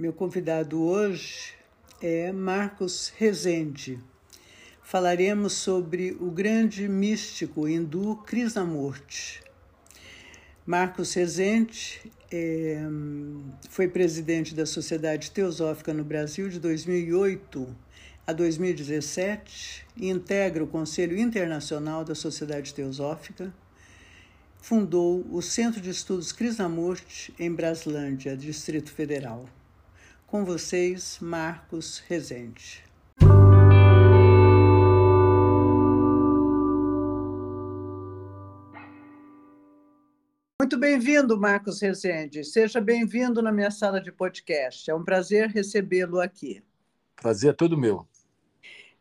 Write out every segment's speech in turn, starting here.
Meu convidado hoje é Marcos Rezende. Falaremos sobre o grande místico hindu Krishnamurti. Marcos Rezende é, foi presidente da Sociedade Teosófica no Brasil de 2008 a 2017 e integra o Conselho Internacional da Sociedade Teosófica. Fundou o Centro de Estudos Krishnamurti em Braslândia, Distrito Federal. Com vocês, Marcos Rezende. Muito bem-vindo, Marcos Rezende. Seja bem-vindo na minha sala de podcast. É um prazer recebê-lo aqui. Prazer é todo meu.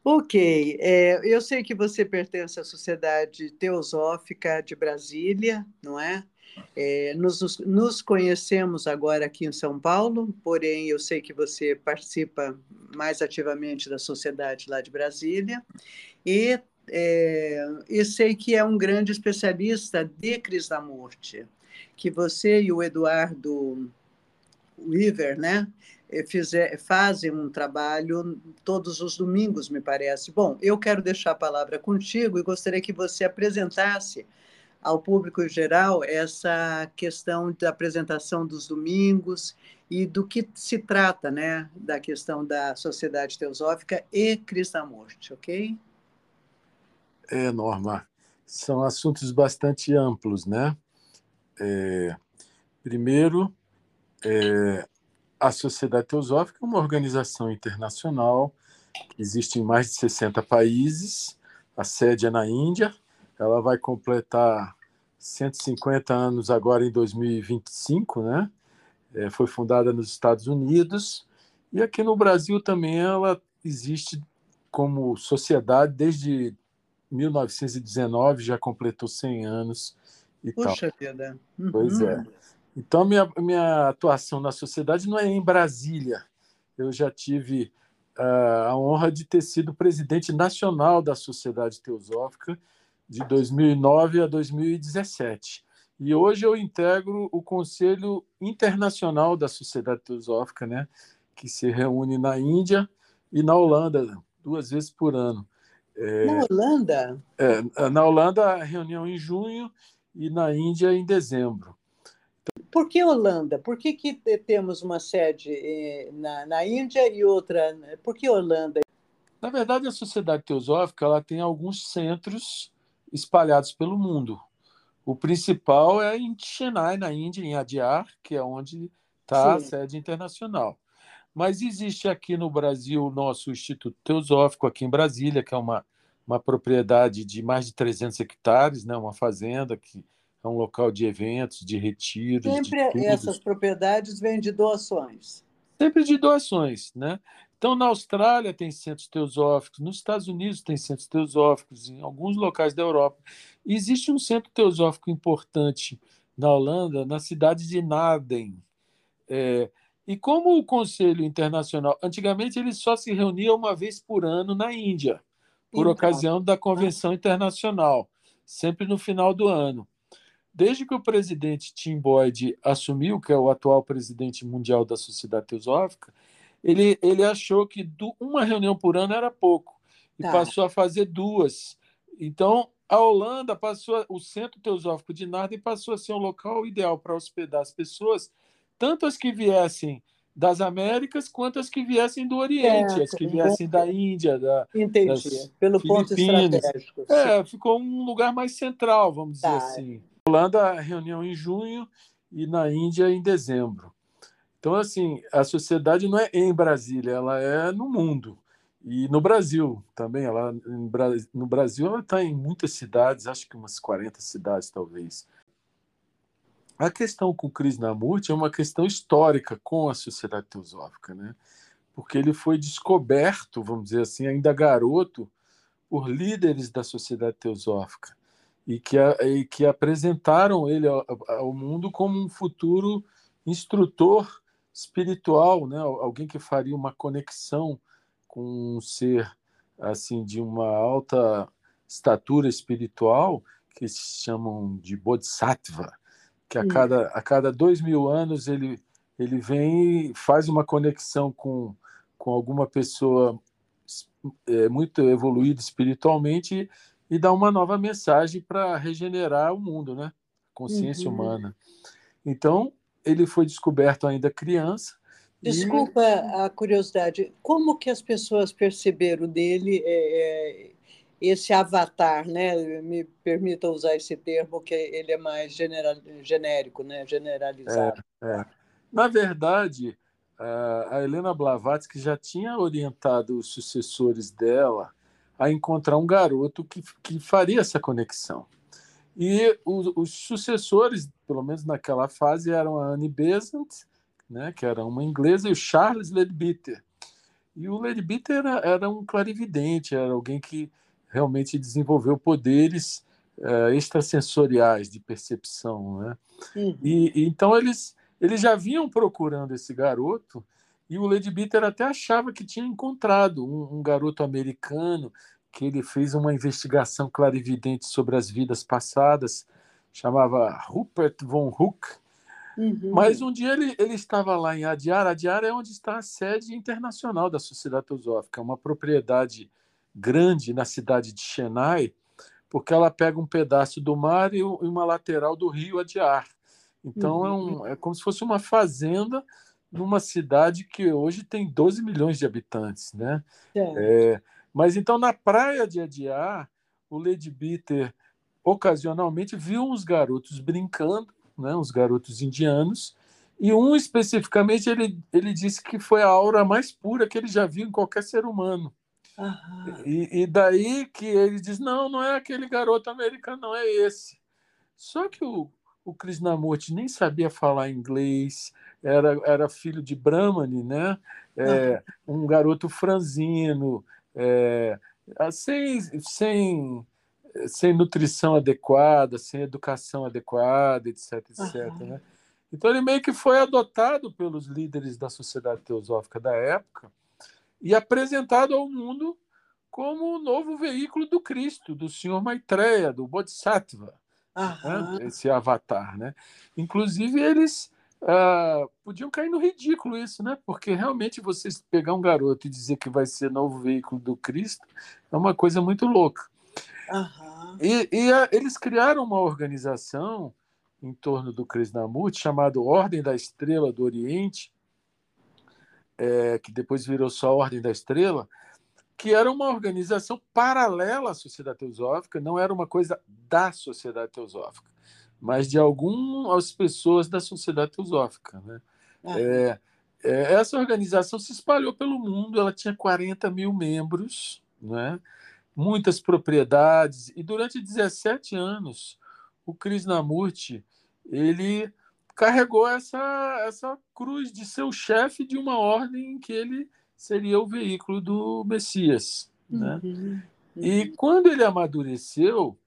Ok, é, eu sei que você pertence à Sociedade Teosófica de Brasília, não é? É, nos, nos, conhecemos agora aqui em São Paulo, porém eu sei que você participa mais ativamente da sociedade lá de Brasília e, é, e sei que é um grande especialista de Krishnamurti, que você e o Eduardo Weaver, né, fizer, fazem um trabalho todos os domingos, me parece. Bom, eu quero deixar a palavra contigo e gostaria que você apresentasse ao público em geral essa questão da apresentação dos domingos e do que se trata, né, da questão da sociedade teosófica e Krishnamurti, ok? É, Norma, são assuntos bastante amplos, né? É, primeiro, é, a Sociedade Teosófica é uma organização internacional que existe em mais de 60 países, a sede é na Índia, ela vai completar 150 anos agora em 2025, né? É, foi fundada nos Estados Unidos e aqui no Brasil também ela existe como sociedade desde 1919, já completou 100 anos e Puxa tal. vida. Uhum. Pois é. Então, minha, minha atuação na sociedade não é em Brasília. Eu já tive uh, a honra de ter sido presidente nacional da Sociedade Teosófica de 2009 a 2017. E hoje eu integro o Conselho Internacional da Sociedade Teosófica, né, que se reúne na Índia e na Holanda, duas vezes por ano. É, na Holanda? É, na Holanda, a reunião em junho e na Índia em dezembro. Por que Holanda? Por que, que temos uma sede eh, na, na Índia e outra? Por que Holanda? Na verdade, a Sociedade Teosófica ela tem alguns centros espalhados pelo mundo. O principal é em Chennai, na Índia, em Adyar, que é onde está a sede internacional. Mas existe aqui no Brasil o nosso Instituto Teosófico, aqui em Brasília, que é uma, uma propriedade de mais de 300 hectares, né, uma fazenda que é um local de eventos, de retiros. Sempre de essas propriedades vêm de doações. Sempre de doações, né? Então, na Austrália tem centros teosóficos, nos Estados Unidos tem centros teosóficos, em alguns locais da Europa. E existe um centro teosófico importante na Holanda, na cidade de Naden. É, e como o Conselho Internacional, antigamente ele só se reunia uma vez por ano na Índia, por então, ocasião da Convenção Internacional, sempre no final do ano. Desde que o presidente Tim Boyd assumiu, que é o atual presidente mundial da Sociedade Teosófica, ele, ele achou que do, uma reunião por ano era pouco e tá. passou a fazer duas. Então, a Holanda passou, o Centro Teosófico de Narden passou a ser um local ideal para hospedar as pessoas, tanto as que viessem das Américas quanto as que viessem do Oriente, as que viessem da Índia, da, Entendi. Pelo ponto estratégico. É, ficou um lugar mais central, vamos dizer tá. assim. Holanda, reunião em junho e na Índia em dezembro. Então, assim, a sociedade não é em Brasília, ela é no mundo. E no Brasil também. Ela, no Brasil, ela está em muitas cidades, acho que umas 40 cidades, talvez. A questão com o Krishnamurti é uma questão histórica com a sociedade teosófica, né? porque ele foi descoberto, vamos dizer assim, ainda garoto, por líderes da sociedade teosófica e que, e que apresentaram ele ao, ao mundo como um futuro instrutor espiritual, né? alguém que faria uma conexão com um ser assim de uma alta estatura espiritual que se chamam de Bodhisattva, que a cada, a cada dois mil anos ele, ele vem faz uma conexão com, com alguma pessoa é, muito evoluída espiritualmente e, e dá uma nova mensagem para regenerar o mundo, né? Consciência uhum. humana. Então, ele foi descoberto ainda criança. Desculpa e... a curiosidade, como que as pessoas perceberam dele é, é, esse avatar, né? Me permita usar esse termo, que ele é mais general, genérico, né? generalizado. É, é. Na verdade, a Helena Blavatsky já tinha orientado os sucessores dela a encontrar um garoto que, que faria essa conexão. E os, os sucessores, pelo menos naquela fase, eram a Anne Besant, né, que era uma inglesa, e o Charles Leadbeater. E o Leadbeater era, era um clarividente, era alguém que realmente desenvolveu poderes uh, extrasensoriais de percepção. Né? Uhum. E, e, então eles eles já vinham procurando esse garoto e o Lady Bitter até achava que tinha encontrado um, um, garoto americano que ele fez uma investigação clarividente sobre as vidas passadas, chamava Rupert von Hook. Uhum. Mas um dia ele, ele estava lá em Adyar. Adyar é onde está a sede internacional da Sociedade Teosófica, uma propriedade grande na cidade de Chennai, porque ela pega um pedaço do mar e uma lateral do rio Adyar. Então é uhum. é, um, é como se fosse uma fazenda numa cidade que hoje tem 12 milhões de habitantes, né? É, mas então na praia de Adiar, o Lady Bitter ocasionalmente viu uns garotos brincando, né? Uns garotos indianos e um especificamente ele ele disse que foi a aura mais pura que ele já viu em qualquer ser humano. E, e, daí que ele diz não, não é aquele garoto americano, não é esse. Só que o, o Krishnamurti nem sabia falar inglês, era, era filho de Brahmani, né? É, um garoto franzino, é, sem, sem, sem nutrição adequada, sem educação adequada, etc, etc. Uhum. Né? Então ele meio que foi adotado pelos líderes da sociedade teosófica da época e apresentado ao mundo como o novo veículo do Cristo, do Senhor Maitreya, do Bodhisattva né? esse avatar. Né? Inclusive, eles uh, podiam cair no ridículo isso, né? porque realmente você pegar um garoto e dizer que vai ser novo veículo do Cristo é uma coisa muito louca. E, e a, eles criaram uma organização em torno do Krishnamurti chamado Ordem da Estrela do Oriente, é, que depois virou só Ordem da Estrela, que era uma organização paralela à Sociedade Teosófica, não era uma coisa da Sociedade Teosófica, mas de algumas pessoas da Sociedade Teosófica. Né? É, é, essa organização se espalhou pelo mundo, ela tinha 40 mil membros, né? muitas propriedades, e durante 17 anos o Krishnamurti ele carregou essa, essa cruz de ser o chefe de uma ordem que ele seria o veículo do Messias. Né? Uhum, uhum. E quando ele amadureceu,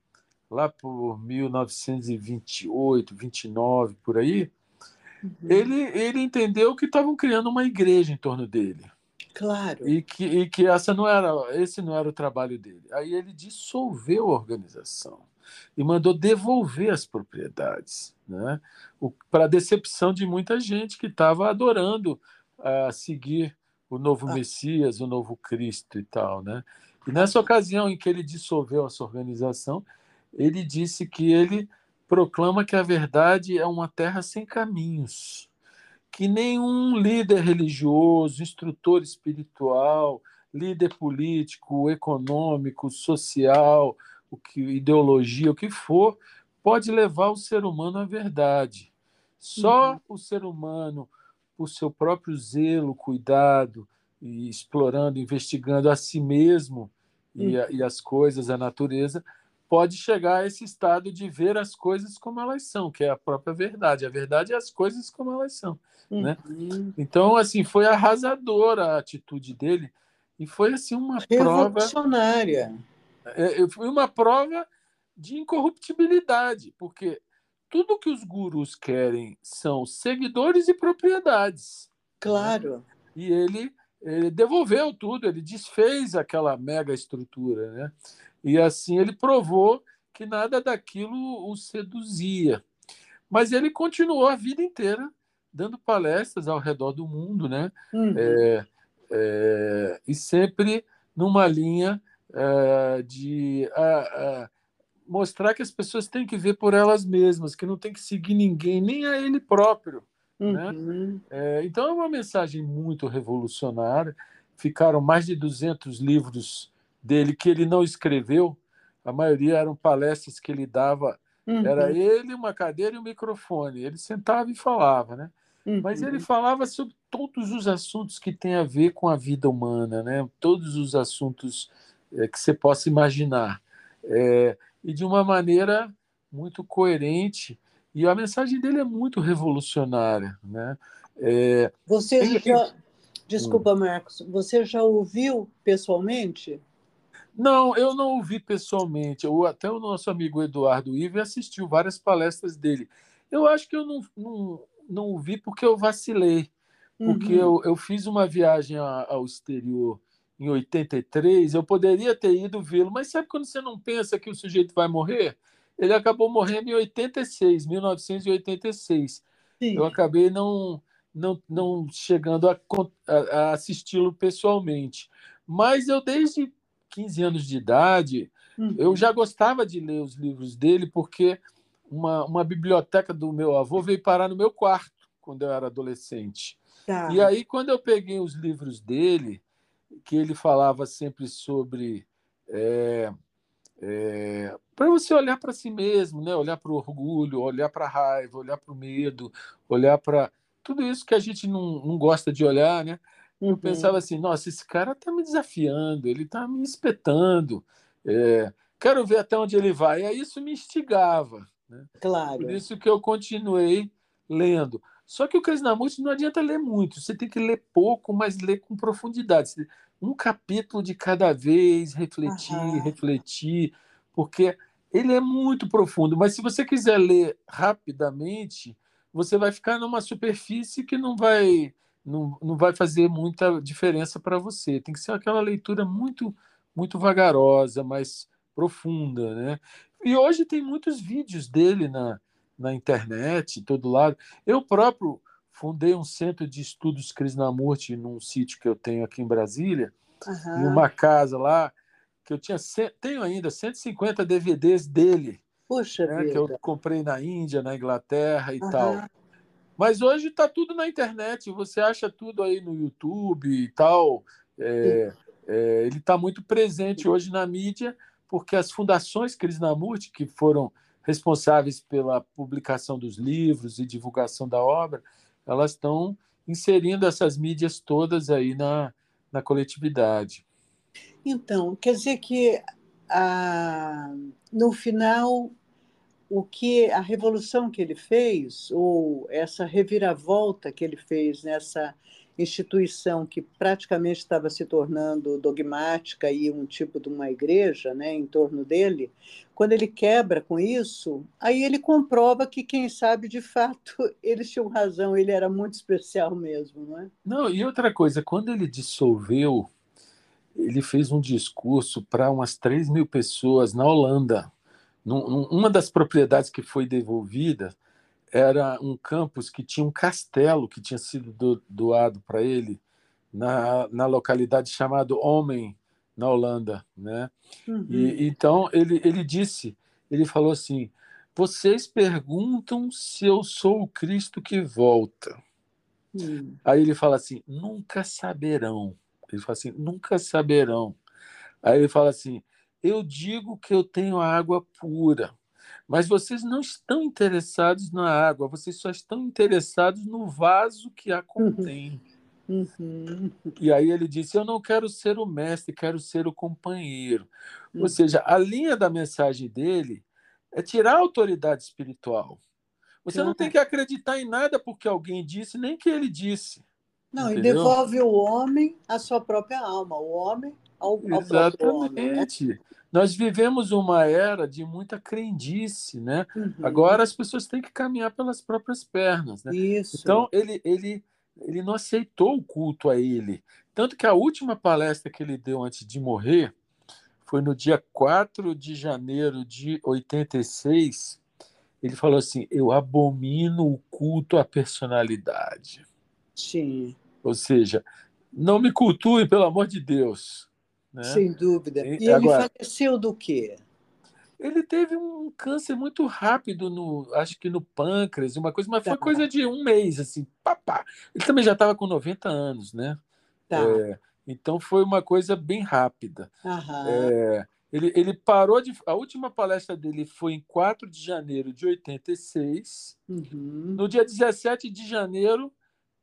lá por 1928, 29, por aí, uhum. ele, ele entendeu que estavam criando uma igreja em torno dele. Claro. E que, e que essa não era, esse não era o trabalho dele. Aí ele dissolveu a organização e mandou devolver as propriedades, né? para decepção de muita gente que estava adorando a uh, seguir o novo ah. Messias, o novo Cristo e tal, né? E nessa ocasião em que ele dissolveu essa organização, ele disse que ele proclama que a verdade é uma terra sem caminhos, que nenhum líder religioso, instrutor espiritual, líder político, econômico, social, o que ideologia, o que for, pode levar o ser humano à verdade. Só uhum. o ser humano por seu próprio zelo, cuidado, e explorando, investigando a si mesmo e, a, e, as coisas, a natureza, pode chegar a esse estado de ver as coisas como elas são, que é a própria verdade. A verdade é as coisas como elas são. Né? Uhum. Né? Então, assim, foi arrasadora a atitude dele e foi assim uma prova. É, foi uma prova de incorruptibilidade, porque tudo que os gurus querem são seguidores e propriedades. Né? Claro. Né? E ele, ele, devolveu tudo, ele desfez aquela mega estrutura, né? E assim ele provou que nada daquilo o seduzia. Mas ele continuou a vida inteira dando palestras ao redor do mundo, né? Uhum. É, é, e sempre numa linha é, de a, a mostrar que as pessoas têm que ver por elas mesmas, que não tem que seguir ninguém, nem a ele próprio. Né? Uhum. Né? Então é uma mensagem muito revolucionária. Ficaram mais de 200 livros dele que ele não escreveu. A maioria eram palestras que ele dava. Uhum. Era ele, uma cadeira e um microfone. Ele sentava e falava, né? Uhum. Mas ele falava sobre todos os assuntos que têm a ver com a vida humana, né? Todos os assuntos é, que você possa imaginar. É, e de uma maneira muito coerente. E a mensagem dele é muito revolucionária. Né? É... Você já. Desculpa. Marcos, você já ouviu pessoalmente? Não, eu não ouvi pessoalmente. Eu, até o nosso amigo Eduardo Ive assistiu várias palestras dele. Eu acho que eu não, não, não ouvi porque eu vacilei. Porque uhum. eu, eu fiz uma viagem ao exterior em 83, eu poderia ter ido vê-lo, mas sabe quando você não pensa que o sujeito vai morrer? Ele acabou morrendo em 86, 1986. Sim. Eu acabei não, não, não chegando a, a assisti-lo pessoalmente. Mas eu, desde 15 anos de idade, uhum. eu já gostava de ler os livros dele, porque uma, uma biblioteca do meu avô veio parar no meu quarto quando eu era adolescente. Tá. E aí, quando eu peguei os livros dele, que ele falava sempre sobre é, é, para você olhar para si mesmo, né? olhar para o orgulho, olhar para a raiva, olhar para o medo, olhar para tudo isso que a gente não, não gosta de olhar, né? Eu uhum. pensava assim, nossa, esse cara está me desafiando, ele está me espetando, é, quero ver até onde ele vai. E aí isso me instigava. Né? Claro. Por isso que eu continuei lendo. Só que o Krishnamurti não adianta ler muito, você tem que ler pouco, mas ler com profundidade. Um capítulo de cada vez, refletir, uhum. refletir, porque ele é muito profundo. Mas se você quiser ler rapidamente, você vai ficar numa superfície que não vai, não, não vai fazer muita diferença para você. Tem que ser aquela leitura muito, muito vagarosa, mais profunda, né? E hoje tem muitos vídeos dele na, na internet, todo lado. Eu próprio fundei um centro de estudos Krishnamurti num sítio que eu tenho aqui em Brasília, uhum. em uma casa lá, que eu tinha tenho ainda 150 DVDs dele. Puxa né, Que eu comprei na Índia, na Inglaterra e uhum. tal. Mas hoje está tudo na internet, você acha tudo aí no YouTube e tal. É, é, ele está muito presente hoje na mídia, porque as fundações Krishnamurti, que foram responsáveis pela publicação dos livros e divulgação da obra, elas estão inserindo essas mídias todas aí na, na coletividade. Então, quer dizer que ah, no final o que a revolução que ele fez ou essa reviravolta que ele fez nessa instituição que praticamente estava se tornando dogmática e um tipo de uma igreja né, em torno dele, quando ele quebra com isso, aí ele comprova que, quem sabe, de fato, eles tinham razão, ele era muito especial mesmo. Não, é? não e outra coisa, quando ele dissolveu, ele fez um discurso para umas 3 mil pessoas na Holanda. Uma das propriedades que foi devolvida, era um campus que tinha um castelo que tinha sido do, doado para ele na, na localidade chamada Homem, na Holanda, né? Uhum. E então ele ele disse, ele falou assim: vocês perguntam se eu sou o Cristo que volta. Uhum. Aí ele fala assim: nunca saberão. Ele fala assim: nunca saberão. Aí ele fala assim: eu digo que eu tenho água pura. Mas vocês não estão interessados na água, vocês só estão interessados no vaso que a uhum. contém. Uhum. E aí ele disse: Eu não quero ser o mestre, quero ser o companheiro. Uhum. Ou seja, a linha da mensagem dele é tirar a autoridade espiritual. Você não tem que acreditar em nada porque alguém disse, nem que ele disse. Não, entendeu? e devolve o homem à sua própria alma, o homem ao, ao Exatamente. homem. Né? Nós vivemos uma era de muita crendice, né? Uhum. Agora as pessoas têm que caminhar pelas próprias pernas, né? Isso. Então ele ele ele não aceitou o culto a ele. Tanto que a última palestra que ele deu antes de morrer foi no dia 4 de janeiro de 86. ele falou assim: Eu abomino o culto à personalidade. Sim. Ou seja, não me cultue, pelo amor de Deus. Né? Sem dúvida. E, ele Agora, faleceu do quê? Ele teve um câncer muito rápido, no, acho que no pâncreas, uma coisa, mas tá. foi coisa de um mês, assim, papá. Ele também já estava com 90 anos, né? Tá. É, então foi uma coisa bem rápida. É, ele, ele parou de. A última palestra dele foi em 4 de janeiro de 86. Uhum. No dia 17 de janeiro,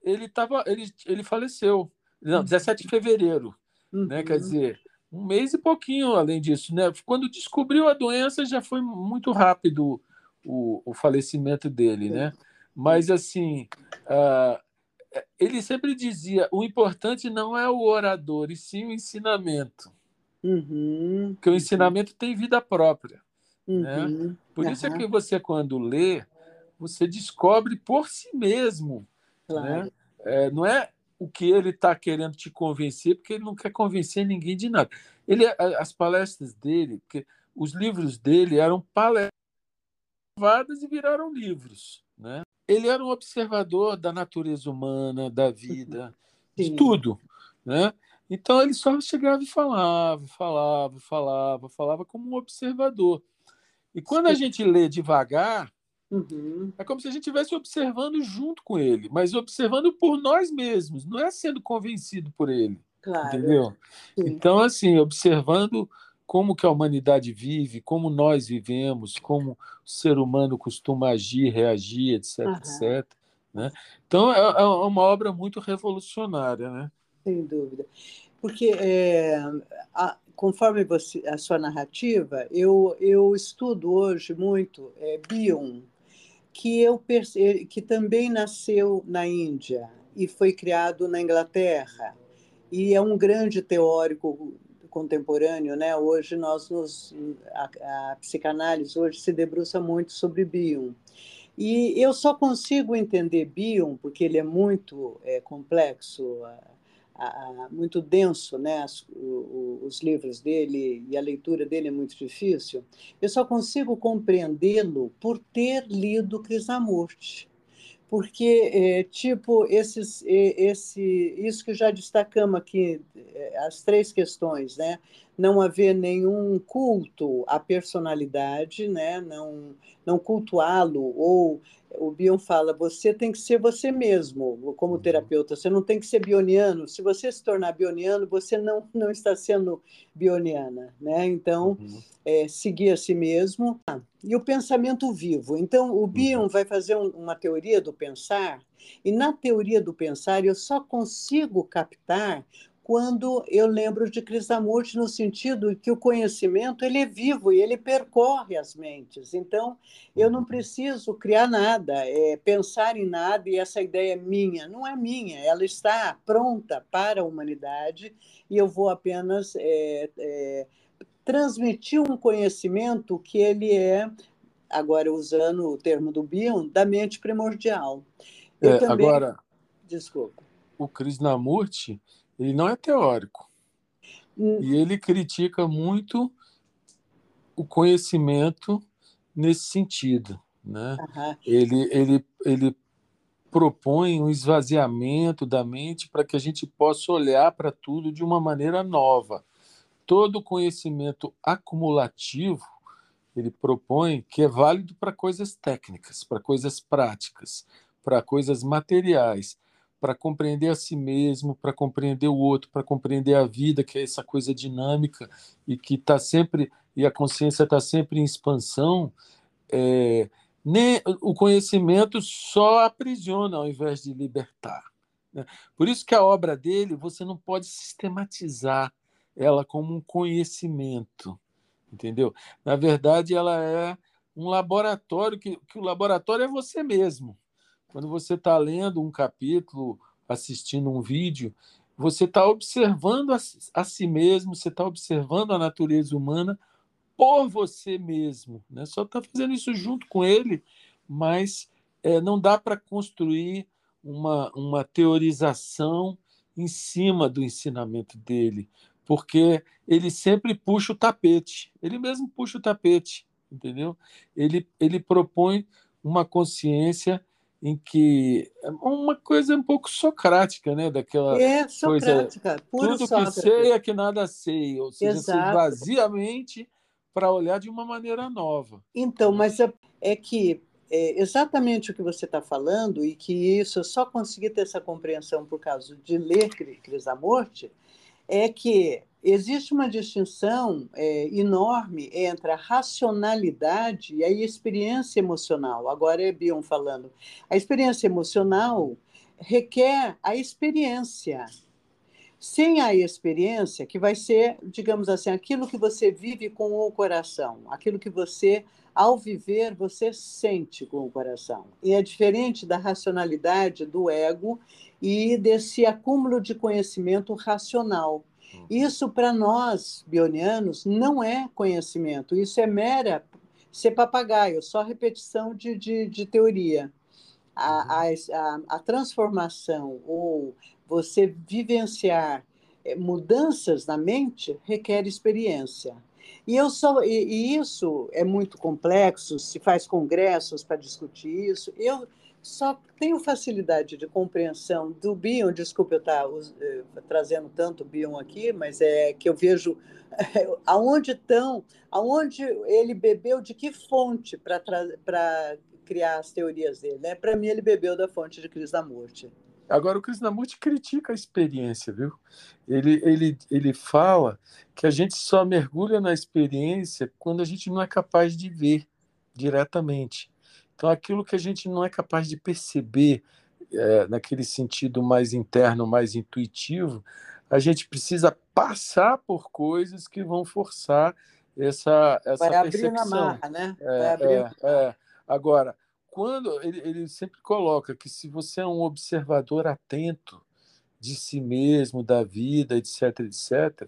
ele, tava, ele, ele faleceu. Não, 17 de fevereiro. Uhum. Né? Quer uhum. dizer, um mês e pouquinho além disso. Né? Quando descobriu a doença, já foi muito rápido o, o falecimento dele. Né? Mas, assim, uh, ele sempre dizia: o importante não é o orador, e sim o ensinamento. Uhum. Porque o ensinamento tem vida própria. Né? Uhum. Né? Por isso é que você, quando lê, você descobre por si mesmo. Né? Claro. Né? É, não é o que ele está querendo te convencer, porque ele não quer convencer ninguém de nada. Ele, as palestras dele, porque os livros dele eram palestras e viraram livros, né? Ele era um observador da natureza humana, da vida, Sim. de tudo, né? Então ele só chegava e falava, falava, falava, falava como um observador. E quando a gente lê devagar, Uhum. É como se a gente estivesse observando junto com ele, mas observando por nós mesmos, não é sendo convencido por ele. Claro. Entendeu? Sim. Então, assim, observando como que a humanidade vive, como nós vivemos, como o ser humano costuma agir, reagir, etc, uhum. etc. Né? Então, é, é uma obra muito revolucionária, né? Sem dúvida. Porque, é, a, conforme você, a sua narrativa, eu, eu estudo hoje muito é, Bion, que, eu, que também nasceu na Índia e foi criado na Inglaterra. E é um grande teórico contemporâneo, né? Hoje nós nos a, a psicanálise hoje se debruça muito sobre Bion. E eu só consigo entender Bion porque ele é muito é, complexo, muito denso, né? Os, os, livros dele e a leitura dele é muito difícil. Eu só consigo compreendê-lo por ter lido Krishnamurti porque é, tipo esses esse isso que já destacamos aqui é, as três questões né não haver nenhum culto à personalidade né não não cultuá-lo ou o Bion fala, você tem que ser você mesmo, como uhum. terapeuta, você não tem que ser bioniano. Se você se tornar bioniano, você não, não está sendo bioniana. Né? Então, uhum. é, seguir a si mesmo. E o pensamento vivo. Então, o Bion uhum. vai fazer um, uma teoria do pensar, e na teoria do pensar eu só consigo captar quando eu lembro de Krishnamurti no sentido que o conhecimento ele é vivo e ele percorre as mentes. Então, eu não preciso criar nada, é, pensar em nada e essa ideia é minha. Não é minha, ela está pronta para a humanidade e eu vou apenas é, é, transmitir um conhecimento que ele é, agora usando o termo do Bion, da mente primordial. Eu também... Agora, desculpa. O Krishnamurti ele não é teórico. Hum. E ele critica muito o conhecimento nesse sentido. Né? Uhum. Ele, ele, ele propõe um esvaziamento da mente para que a gente possa olhar para tudo de uma maneira nova. Todo conhecimento acumulativo ele propõe que é válido para coisas técnicas, para coisas práticas, para coisas materiais para compreender a si mesmo, para compreender o outro, para compreender a vida, que é essa coisa dinâmica e que está sempre e a consciência está sempre em expansão. É, nem, o conhecimento só aprisiona ao invés de libertar. Né? Por isso que a obra dele você não pode sistematizar ela como um conhecimento, entendeu? Na verdade, ela é um laboratório que, que o laboratório é você mesmo. Quando você está lendo um capítulo, assistindo um vídeo, você está observando a, a, si mesmo, você está observando a natureza humana por você mesmo. Né? Só está fazendo isso junto com ele, mas é, não dá para construir uma, uma teorização em cima do ensinamento dele, porque ele sempre puxa o tapete, ele mesmo puxa o tapete. entendeu? Ele, ele propõe uma consciência em que é uma coisa um pouco socrática, né? Daquela é, socrática, coisa, puro tudo Sócrates. que sei é que nada sei, ou seja, se esvazia a mente para olhar de uma maneira nova. Então, mas é, é que é exatamente o que você está falando e que isso eu só consegui ter essa compreensão por causa de ler Cris da Morte, é que existe uma distinção é, enorme entre a racionalidade e a experiência emocional. Agora é Bion falando. A experiência emocional requer a experiência. Sem a experiência, que vai ser, digamos assim, aquilo que você vive com o coração, aquilo que você, ao viver, você sente com o coração. E é diferente da racionalidade do ego e desse acúmulo de conhecimento racional. Uhum. Isso, para nós, bionianos, não é conhecimento, isso é mera ser papagaio, só repetição de, de, de teoria. A, uhum. a, a, transformação ou você vivenciar eh, mudanças na mente requer experiência. E, eu só, e, e isso é muito complexo, se faz congressos para discutir isso. Eu só tenho facilidade de compreensão do Bion, desculpe eu estar uh, trazendo tanto Bion aqui, mas é que eu vejo aonde estão, aonde ele bebeu, de que fonte para criar as teorias dele. Né? Para mim, ele bebeu da fonte de Krishnamurti. Agora, o Krishnamurti critica a experiência, viu? Ele, ele, ele fala que a gente só mergulha na experiência quando a gente não é capaz de ver diretamente. Então, aquilo que a gente não é capaz de perceber é, naquele sentido mais interno, mais intuitivo, a gente precisa passar por coisas que vão forçar essa, essa Vai percepção. abrir na marra, né? É, Vai abrir... É, é. Agora, quando ele, ele sempre coloca que se você é um observador atento de si mesmo, da vida, etc., etc.,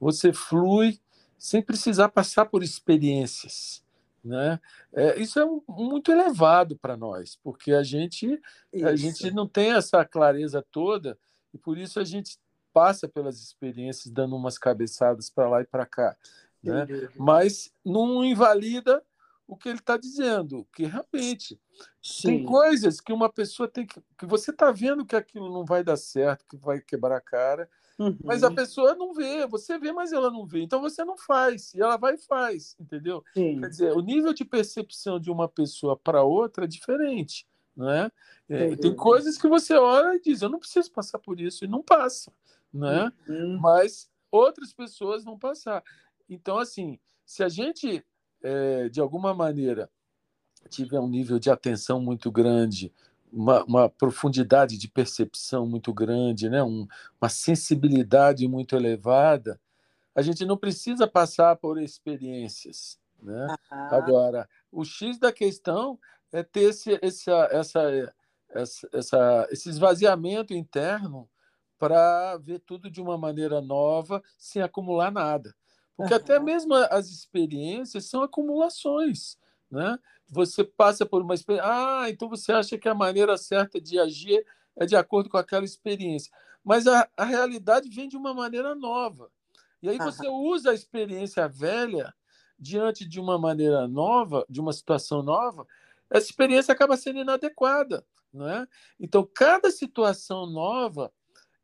você flui sem precisar passar por experiências. Né? É, isso é muito elevado para nós, porque a gente, a gente não tem essa clareza toda e por isso a gente passa pelas experiências dando umas cabeçadas para lá e para cá. Né? Mas não invalida o que ele está dizendo, que realmente Sim. tem coisas que uma pessoa tem que. que você está vendo que aquilo não vai dar certo, que vai quebrar a cara, Uhum. Mas a uhum. pessoa não vê, você vê, mas ela não vê. Então você não faz, e ela vai e faz, entendeu? Sim. Quer dizer, o nível de percepção de uma pessoa para outra é diferente. Não é? é tem coisas que você olha e diz, eu não preciso passar por isso, e não passa. Né? Uhum. Mas outras pessoas vão passar. Então, assim, se a gente, é, de alguma maneira, tiver um nível de atenção muito grande uma, uma, profundidade de percepção muito grande, né? Um, uma sensibilidade muito elevada, a gente não precisa passar por experiências. Né? Agora, o X da questão é ter esse, essa, essa, essa, essa, esse esvaziamento interno para ver tudo de uma maneira nova, sem acumular nada. Porque até mesmo as experiências são acumulações. Né? você passa por uma experiência. Ah, então você acha que a maneira certa de agir é de acordo com aquela experiência. Mas a, a realidade vem de uma maneira nova. E aí você usa a experiência velha diante de uma maneira nova, de uma situação nova, essa experiência acaba sendo inadequada. Não é? Então, cada situação nova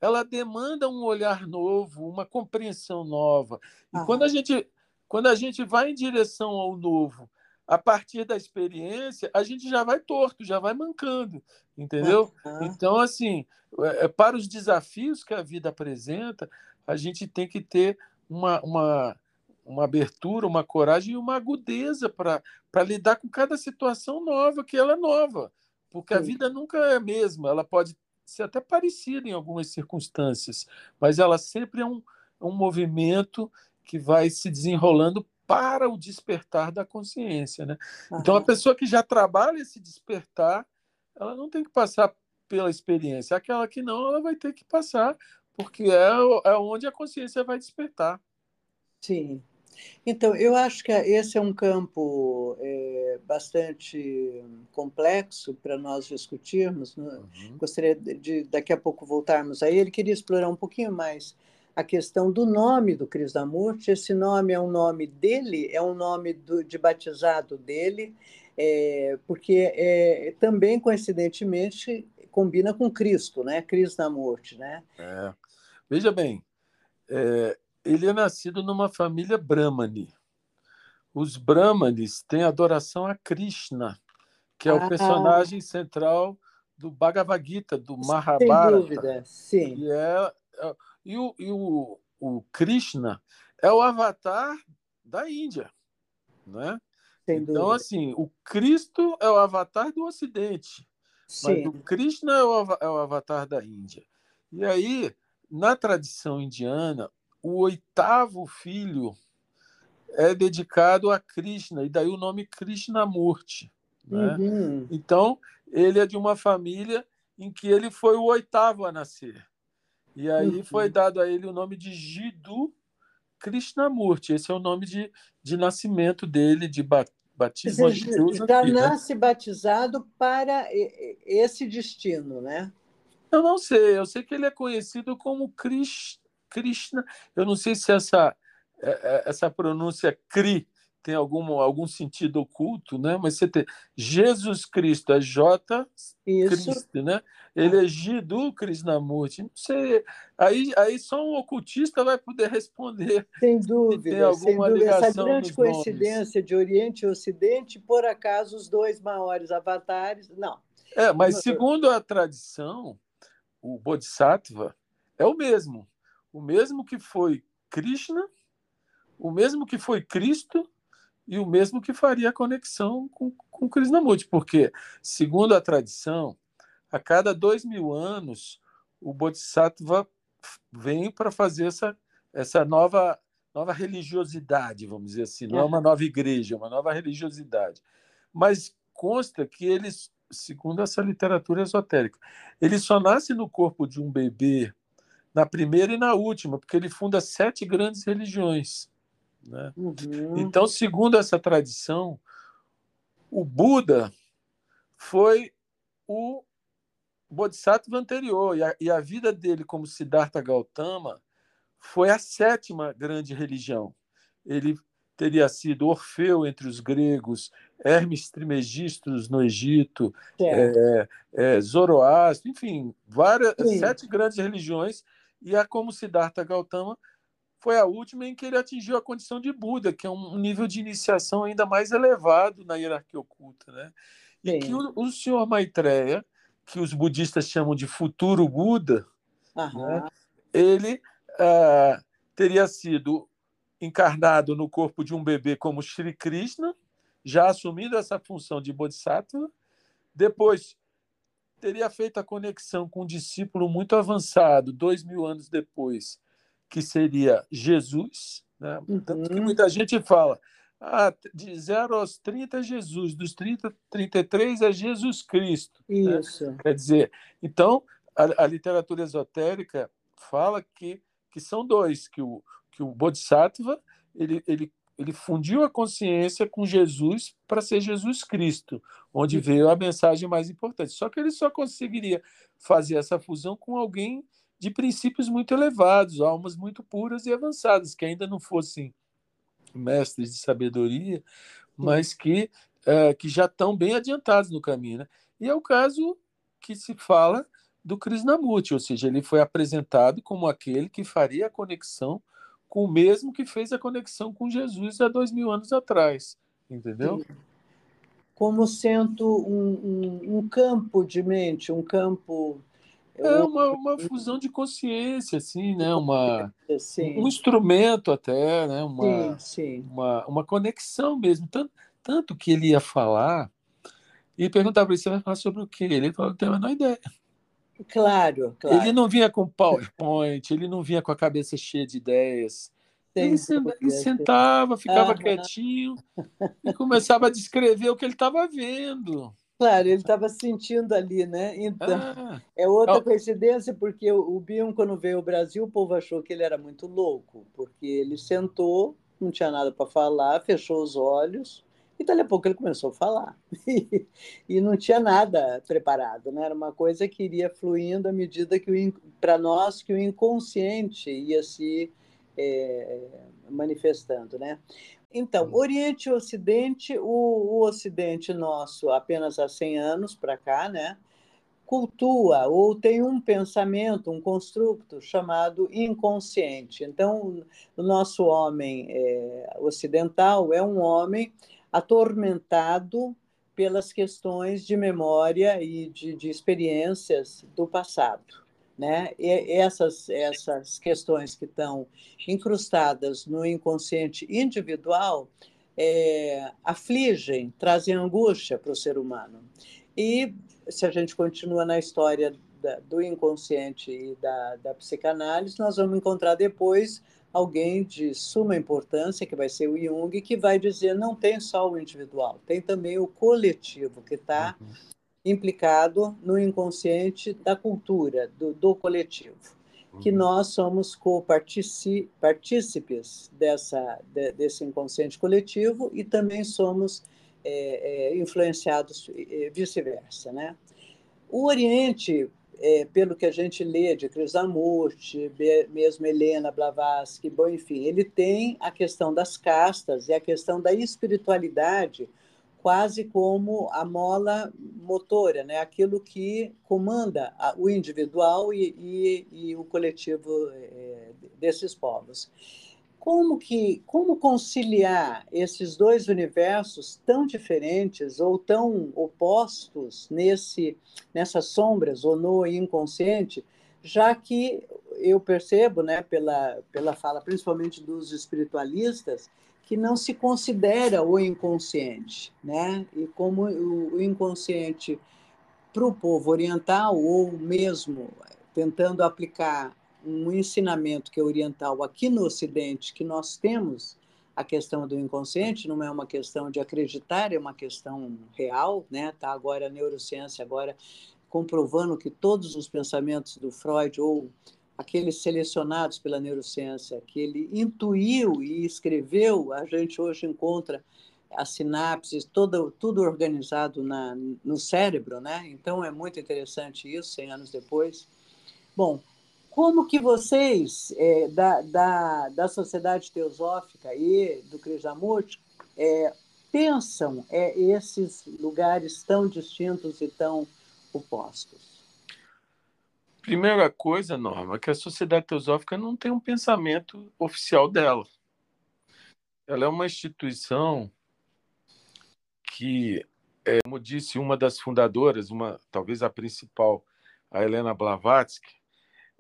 ela demanda um olhar novo, uma compreensão nova. E quando a gente quando a gente vai em direção ao novo, a partir da experiência, a gente já vai torto, já vai mancando, entendeu? Uhum. Então, assim, é, é, para os desafios que a vida apresenta, a gente tem que ter uma, uma, uma abertura, uma coragem e uma agudeza para lidar com cada situação nova, que ela é nova, porque Sim. a vida nunca é a mesma, ela pode ser até parecida em algumas circunstâncias, mas ela sempre é um, um movimento que vai se desenrolando para o despertar da consciência. Né? Uhum. Então, a pessoa que já trabalha esse despertar, ela não tem que passar pela experiência. Aquela que não, ela vai ter que passar, porque é, é onde a consciência vai despertar. Sim. Então, eu acho que esse é um campo é, bastante complexo para nós discutirmos. Né? Uhum. Gostaria de, daqui a pouco, voltarmos a ele. Queria explorar um pouquinho mais a questão do nome do Krishnamurti. Esse nome é um nome dele, é um nome do, de batizado dele, é, porque é, também, coincidentemente, combina com Cristo, né? Krishnamurti, né? É. Veja bem, é, ele é nascido numa família brahmani. Os brahmanes têm adoração a Krishna, que é ah. o personagem central do Bhagavad Gita, do Mahabharata. Sem dúvida, sim. E, é, é, e, o, e o, o Krishna é o avatar da Índia, né? Então, assim, o Cristo é o avatar do Ocidente, Sim. mas o Krishna é o, é o avatar da Índia. E aí, na tradição indiana, o oitavo filho é dedicado a Krishna, e daí o nome Krishnamurti. Né? Uhum. Então, ele é de uma família em que ele foi o oitavo a nascer. E aí uhum. foi dado a ele o nome de Jiddu Krishnamurti. Esse é o nome de, de nascimento dele, de batismo. já aqui, né? nasce né? batizado para esse destino, né? Eu não sei. Eu sei que ele é conhecido como Krishna. Eu não sei se essa, é, é, essa pronúncia Kri tem algum, algum sentido oculto, né? Mas você tem Jesus Cristo, é J Cristo, né? Ele é Jiddu Krishnamurti. Não sei, aí, aí só um ocultista vai poder responder. Sem dúvida, tem alguma sem dúvida. Essa grande coincidência nomes. de Oriente e Ocidente, por acaso os dois maiores avatares, não. É, mas segundo a tradição, o Bodhisattva é o mesmo. O mesmo que foi Krishna, o mesmo que foi Cristo e o mesmo que faria a conexão com, com Krishnamurti, porque, segundo a tradição, a cada dois mil anos, o Bodhisattva vem para fazer essa, essa nova, nova religiosidade, vamos dizer assim, não é uma nova igreja, é uma nova religiosidade. Mas consta que eles, segundo essa literatura esotérica, ele só nasce no corpo de um bebê na primeira e na última, porque ele funda sete grandes religiões. Né? Uhum. Então, segundo essa tradição, o Buda foi o Bodhisattva anterior, e a, e a vida dele como Siddhartha Gautama foi a sétima grande religião. Ele teria sido Orfeu entre os gregos, Hermes Trismegistus no Egito, é, é, Zoroastro, enfim, várias, sete grandes religiões, e a como Siddhartha Gautama foi a última em que ele atingiu a condição de Buda, que é um nível de iniciação ainda mais elevado na hierarquia oculta. Né? E Sim. que o, o senhor Maitreya, que os budistas chamam de futuro Buda, né? ele uh, teria sido encarnado no corpo de um bebê como Sri Krishna, já assumindo essa função de Bodhisattva, depois teria feito a conexão com um discípulo muito avançado, dois mil anos depois, que seria Jesus, né? Uhum. tanto que muita gente fala, ah, de 0 aos 30 é Jesus, dos 30 33 é Jesus Cristo. Né? Isso. Né? Quer dizer, então, a, a, literatura esotérica fala que, que são dois, que o, que o Bodhisattva ele, ele, ele fundiu a consciência com Jesus para ser Jesus Cristo, onde veio a mensagem mais importante. Só que ele só conseguiria fazer essa fusão com alguém de princípios muito elevados, almas muito puras e avançadas, que ainda não fossem mestres de sabedoria, mas que, é, que já estão bem adiantados no caminho. Né? E é o caso que se fala do Krishnamurti, ou seja, ele foi apresentado como aquele que faria a conexão com o mesmo que fez a conexão com Jesus há dois mil anos atrás, entendeu? Como sendo um, um, um campo de mente, um campo é uma, uma fusão de consciência, assim, né? Uma, sim. um instrumento até, né? Uma, sim, sim. Uma, uma conexão mesmo. Tanto, tanto que ele ia falar e perguntava para ele, você vai falar sobre o quê? Ele falou, não tem a menor ideia. Claro, claro. Ele não vinha com PowerPoint, ele não vinha com a cabeça cheia de ideias. Ele, ele, sentava, ficava quietinho e começava a descrever o que ele estava vendo. Claro, ele estava sentindo ali, né? Então, ah, é outra coincidência, porque o Bion, quando veio ao Brasil, o povo achou que ele era muito louco, porque ele sentou, não tinha nada para falar, fechou os olhos E dali a pouco ele começou a falar. e não tinha nada preparado, né? Era uma coisa que iria fluindo à medida que, para nós, que o inconsciente ia se é, manifestando, né? Então, hum. Oriente e Ocidente, o, o Ocidente nosso apenas há 100 anos para cá, né? cultua ou tem um pensamento, um construto chamado inconsciente. Então, o nosso homem é, ocidental é um homem atormentado pelas questões de memória e de, de experiências do passado. Né? E essas, essas questões que estão incrustadas no inconsciente individual é, afligem, trazem angústia para o ser humano. E se a gente continua na história da, do inconsciente e da, da psicanálise, nós vamos encontrar depois alguém de suma importância, que vai ser o Jung, que vai dizer não tem só o individual, tem também o coletivo, que está uhum. Implicado no inconsciente da cultura, do, do coletivo. Uhum. Que nós somos co-partícipes dessa, de, desse inconsciente coletivo e também somos é, é, influenciados vice-versa. Né? O Oriente, é, pelo que a gente lê de Krishnamurti, mesmo Helena Blavatsky, bom, enfim, ele tem a questão das castas e a questão da espiritualidade quase como a mola motora, né? aquilo que comanda o individual e, e, e o coletivo é, desses povos. Como que como conciliar esses dois universos tão diferentes ou tão opostos nesse nessas sombras ou no inconsciente, já que eu percebo, né, pela pela fala principalmente dos espiritualistas, que não se considera o inconsciente, né? E como o inconsciente para o povo oriental ou mesmo tentando aplicar um ensinamento que é oriental aqui no Ocidente, que nós temos a questão do inconsciente, não é uma questão de acreditar, é uma questão real, né? Tá agora a neurociência agora comprovando que todos os pensamentos do Freud ou aqueles selecionados pela neurociência que ele intuiu e escreveu, a gente hoje encontra as sinapses, todo, tudo organizado na, no cérebro, né? Então é muito interessante isso, 100 anos depois. Bom, como que vocês, é, da, da, da Sociedade Teosófica e do Krishnamurti, é, pensam é, esses lugares tão distintos e tão opostos? Primeira coisa, Norma, que a Sociedade Teosófica não tem um pensamento oficial dela. Ela é uma instituição que, é, como disse uma das fundadoras, uma talvez a principal, a Helena Blavatsky,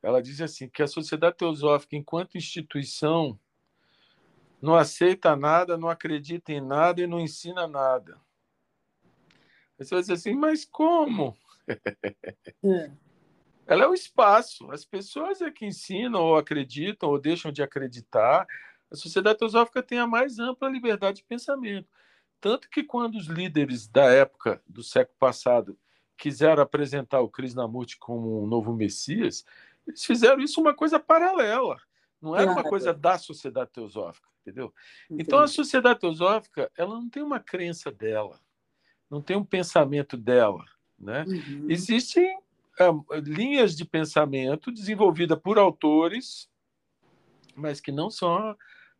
ela diz assim que a sociedade teosófica, enquanto instituição, não aceita nada, não acredita em nada e não ensina nada. Você vai dizer assim, mas como? É. Ela é o espaço. As pessoas é que ensinam ou acreditam ou deixam de acreditar. A sociedade teosófica tem a mais ampla liberdade de pensamento. Tanto que quando os líderes da época do século passado quiseram apresentar o Krishnamurti como um novo Messias, eles fizeram isso uma coisa paralela, não era uma coisa da sociedade teosófica, entendeu? Entendi. Então a sociedade teosófica, ela não tem uma crença dela, não tem um pensamento dela, né? Uhum. Existem linhas de pensamento desenvolvidas por autores, mas que não são a,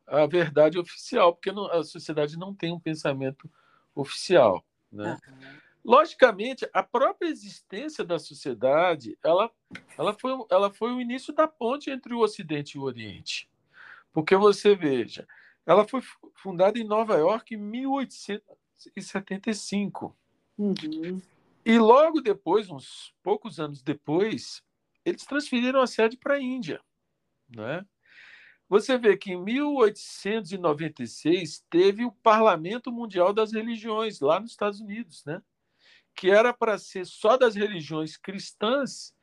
a verdade oficial, porque não, a sociedade não tem um pensamento oficial, né? Uhum. Logicamente, a própria existência da sociedade, ela, ela, foi, ela foi o início da ponte entre o Ocidente e o Oriente. Porque você veja, ela foi fundada em Nova York em 1875. Uhum. E logo depois, uns poucos anos depois, eles transferiram a sede para a Índia. Né? Você vê que em 1896 teve o Parlamento Mundial das Religiões lá nos Estados Unidos, né? que era para ser só das religiões cristãs,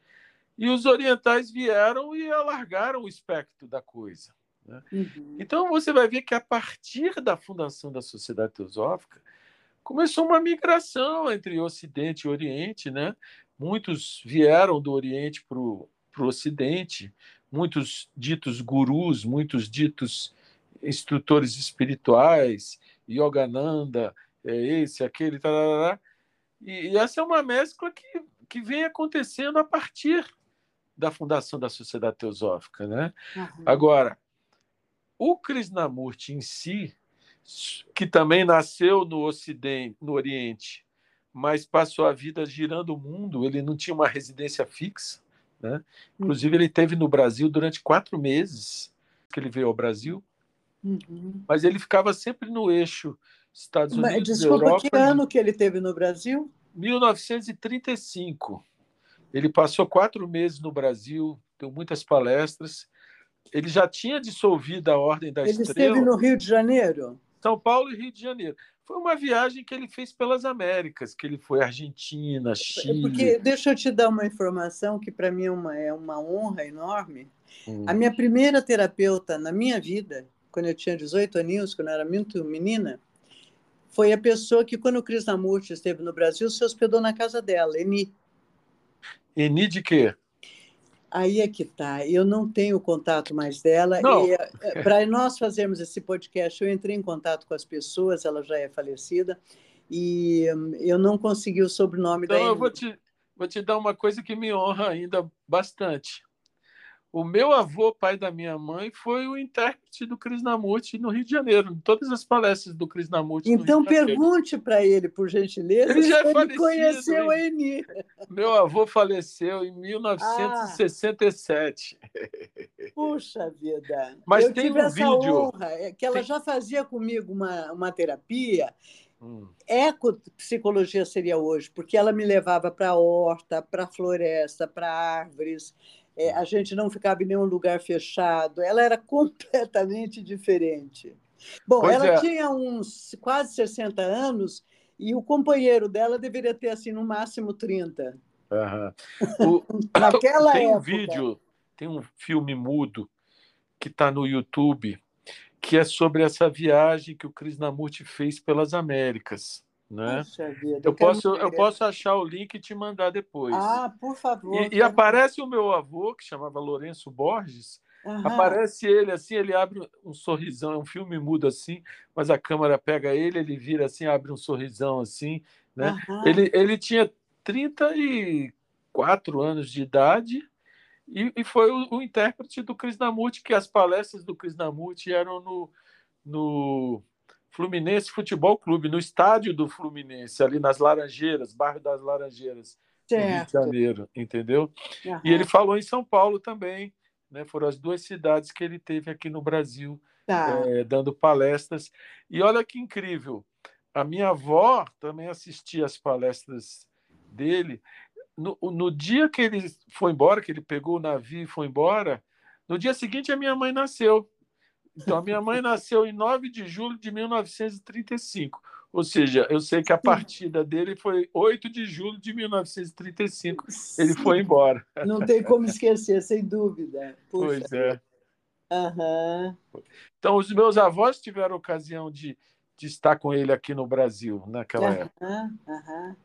e os orientais vieram e alargaram o espectro da coisa. Né? Uhum. Então você vai ver que a partir da fundação da Sociedade Teosófica começou uma migração entre Ocidente e Oriente, né? Muitos vieram do Oriente para o Ocidente, muitos ditos gurus, muitos ditos instrutores espirituais, Yogananda, é esse, aquele, tarará. E, e essa é uma mescla que, que vem acontecendo a partir da fundação da Sociedade Teosófica. Né? Uhum. Agora, o Krishnamurti em si, que também nasceu no Ocidente, no Oriente, mas passou a vida girando o mundo, ele não tinha uma residência fixa. Né? Inclusive, ele teve no Brasil durante quatro meses que ele veio ao Brasil, uhum. mas ele ficava sempre no eixo Estados Unidos, desculpa, Europa. que ano que ele teve no Brasil? 1935. Ele passou quatro meses no Brasil, deu muitas palestras. Ele já tinha dissolvido a Ordem da ele Estrela. Ele esteve no Rio de Janeiro? São Paulo e Rio de Janeiro. Foi uma viagem que ele fez pelas Américas, que ele foi Argentina, Chile. Porque deixa eu te dar uma informação que para mim é uma, é uma honra enorme. Hum. A minha primeira terapeuta na minha vida, quando eu tinha 18 aninhos, quando eu era muito menina, foi a pessoa que, quando o Krishnamurti esteve no Brasil, se hospedou na casa dela, Eni. Eni de quê? Aí é que tá. Eu não tenho contato mais dela. Eh, Para nós fazermos esse podcast, eu entrei em contato com as pessoas, ela já é falecida, e hum, eu não consegui o sobrenome então, da eu vou te, vou te dar uma coisa que me honra ainda bastante. O meu avô, pai da minha mãe, foi o intérprete do Krishnamurti no Rio de Janeiro, em todas as palestras do Krishnamurti. Então pergunte para ele, por gentileza, ele já se ele conheceu a Eni. Meu avô faleceu em 1967. Ah, puxa vida! Mas Eu tem tive um essa vídeo. honra, é que ela tem... já fazia comigo uma, uma terapia. Hum. Ecopsicologia seria hoje, porque ela me levava para a horta, para a floresta, para árvores é, a gente não ficava em nenhum lugar fechado, ela era completamente diferente. Bom, pois ela é. tinha uns quase 60 anos e o companheiro dela deveria ter, assim, no máximo 30. Uhum. O... Naquela tem época. um vídeo, tem um filme mudo que está no YouTube, que é sobre essa viagem que o Krishnamurti fez pelas Américas. Né? Vida, eu, posso, eu posso achar o link e te mandar depois. Ah, por favor. E, e aparece o meu avô, que chamava Lourenço Borges. Uhum. Aparece ele assim, ele abre um sorrisão, é um filme mudo assim, mas a câmera pega ele, ele vira assim, abre um sorrisão assim, né? Uhum. Ele, ele tinha 34 anos de idade e, e foi o, o intérprete do Krishnamurti, que as palestras do Krishnamurti eram no, no Fluminense Futebol Clube, no estádio do Fluminense, ali nas Laranjeiras, bairro das Laranjeiras, certo. Rio de Janeiro, entendeu? Uhum. E ele falou em São Paulo também, né? Foram as duas cidades que ele teve aqui no Brasil, tá. é, dando palestras. E olha que incrível, a minha avó também assistia às palestras dele. No, no dia que ele foi embora, que ele pegou o navio e foi embora, no dia seguinte a minha mãe nasceu. Então, a minha mãe nasceu em 9 de julho de 1935. Ou seja, eu sei que a partida dele foi 8 de julho de 1935. Ele foi embora. Não tem como esquecer, sem dúvida. Puxa. Pois é. Uhum. Então, os meus avós tiveram a ocasião de, de estar com ele aqui no Brasil, naquela uhum. época. Uhum.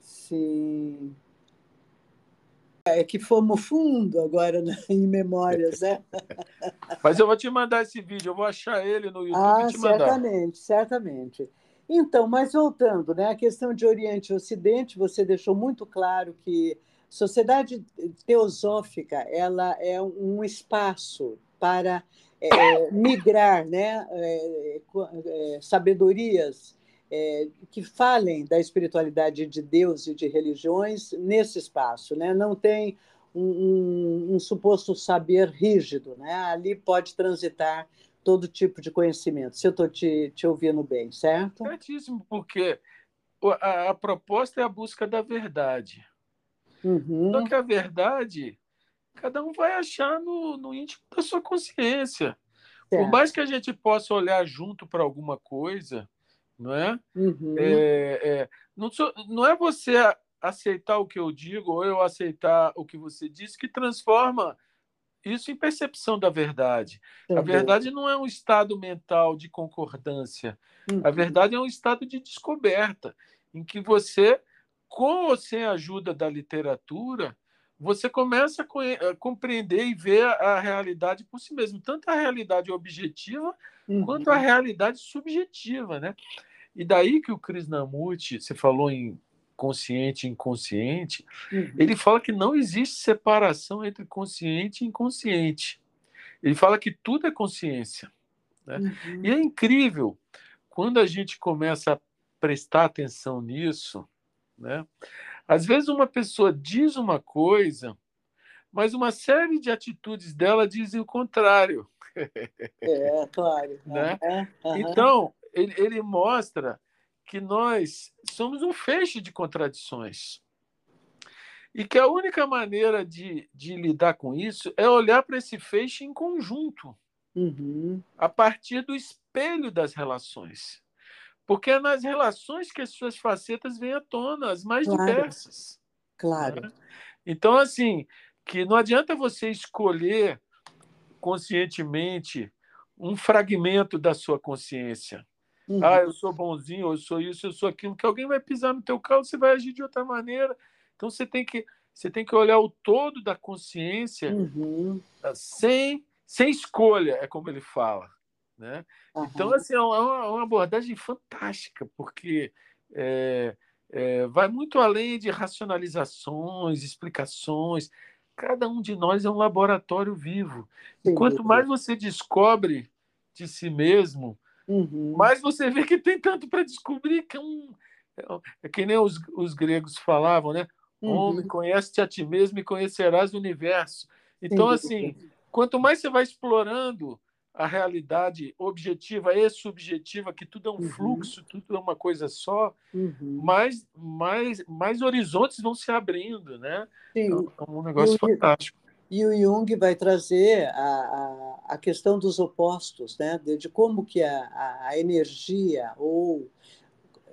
Sim. É que fomos fundo agora né, em memórias, né? Mas eu vou te mandar esse vídeo, eu vou achar ele no YouTube ah, e te mandar. Certamente, certamente. Então, mas voltando, né, a questão de Oriente e Ocidente, você deixou muito claro que sociedade teosófica ela é um espaço para é, migrar né, é, é, sabedorias é, que falem da espiritualidade de Deus e de religiões nesse espaço. Né? Não tem um, um, um suposto saber rígido. Né? Ali pode transitar todo tipo de conhecimento, se eu estou te, te ouvindo bem, certo? Certíssimo, porque a, a proposta é a busca da verdade. Uhum. Só que a verdade, cada um vai achar no, no íntimo da sua consciência. Certo. Por mais que a gente possa olhar junto para alguma coisa, não é? Uhum. é, é não, sou, não é você aceitar o que eu digo ou eu aceitar o que você disse que transforma isso em percepção da verdade. A verdade não é um estado mental de concordância. Uhum. A verdade é um estado de descoberta, em que você, com ou sem a ajuda da literatura, você começa a, compreender e ver a realidade por si mesmo, tanto a realidade objetiva uhum. quanto a realidade subjetiva, né? E daí que o Krishnamurti, você falou em consciente e inconsciente, uhum. ele fala que não existe separação entre consciente e inconsciente. Ele fala que tudo é consciência. Né? Uhum. E é incrível quando a gente começa a prestar atenção nisso, né? Às vezes uma pessoa diz uma coisa, mas uma série de atitudes dela dizem o contrário. É, claro. né? Uhum. Então, ele, ele mostra que nós somos um feixe de contradições. E que a única maneira de, de lidar com isso é olhar para esse feixe em conjunto, uhum. a partir do espelho das relações. Porque é nas relações que as suas facetas vêm à tona, as mais claro. diversas. Claro. Né? Então, assim, que não adianta você escolher conscientemente um fragmento da sua consciência. Uhum. Ah, eu sou bonzinho, eu sou isso, eu sou aquilo, que alguém vai pisar no teu carro, você vai agir de outra maneira. Então você tem que você tem que olhar o todo da consciência uhum. sem sem escolha, é como ele fala, né? Uhum. Então assim é uma, uma, abordagem fantástica porque é, é, vai muito além de racionalizações, explicações. Cada um de nós é um laboratório vivo. E quanto mais você descobre de si mesmo, Uhum. Mas você vê que tem tanto para descobrir que é um. É que nem os, os gregos falavam, né? Uhum. Homem, conhece-te a ti mesmo e conhecerás o universo. Então, assim, quanto mais você vai explorando a realidade objetiva e subjetiva, que tudo é um uhum. fluxo, tudo é uma coisa só, uhum. mais, mais, mais horizontes vão se abrindo, né? Sim. É um negócio fantástico. E o Jung vai trazer a, a, a questão dos opostos, né? de, de como que a, a, energia ou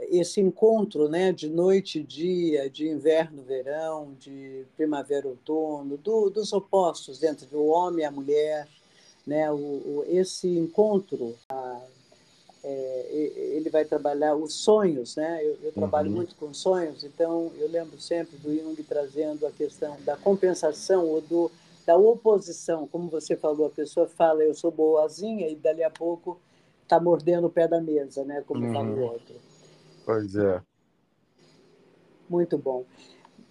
esse encontro né? de noite e dia, de inverno, verão, de primavera, outono, do, dos opostos dentro do homem e a mulher, né? o, o esse encontro, a, é, ele vai trabalhar os sonhos, né? Eu, eu trabalho uhum. muito com sonhos, então eu lembro sempre do Jung trazendo a questão da compensação ou do da oposição, como você falou, a pessoa fala eu sou boazinha e dali a pouco está mordendo o pé da mesa, né? Como uhum. fala o outro. Pois é. Muito bom.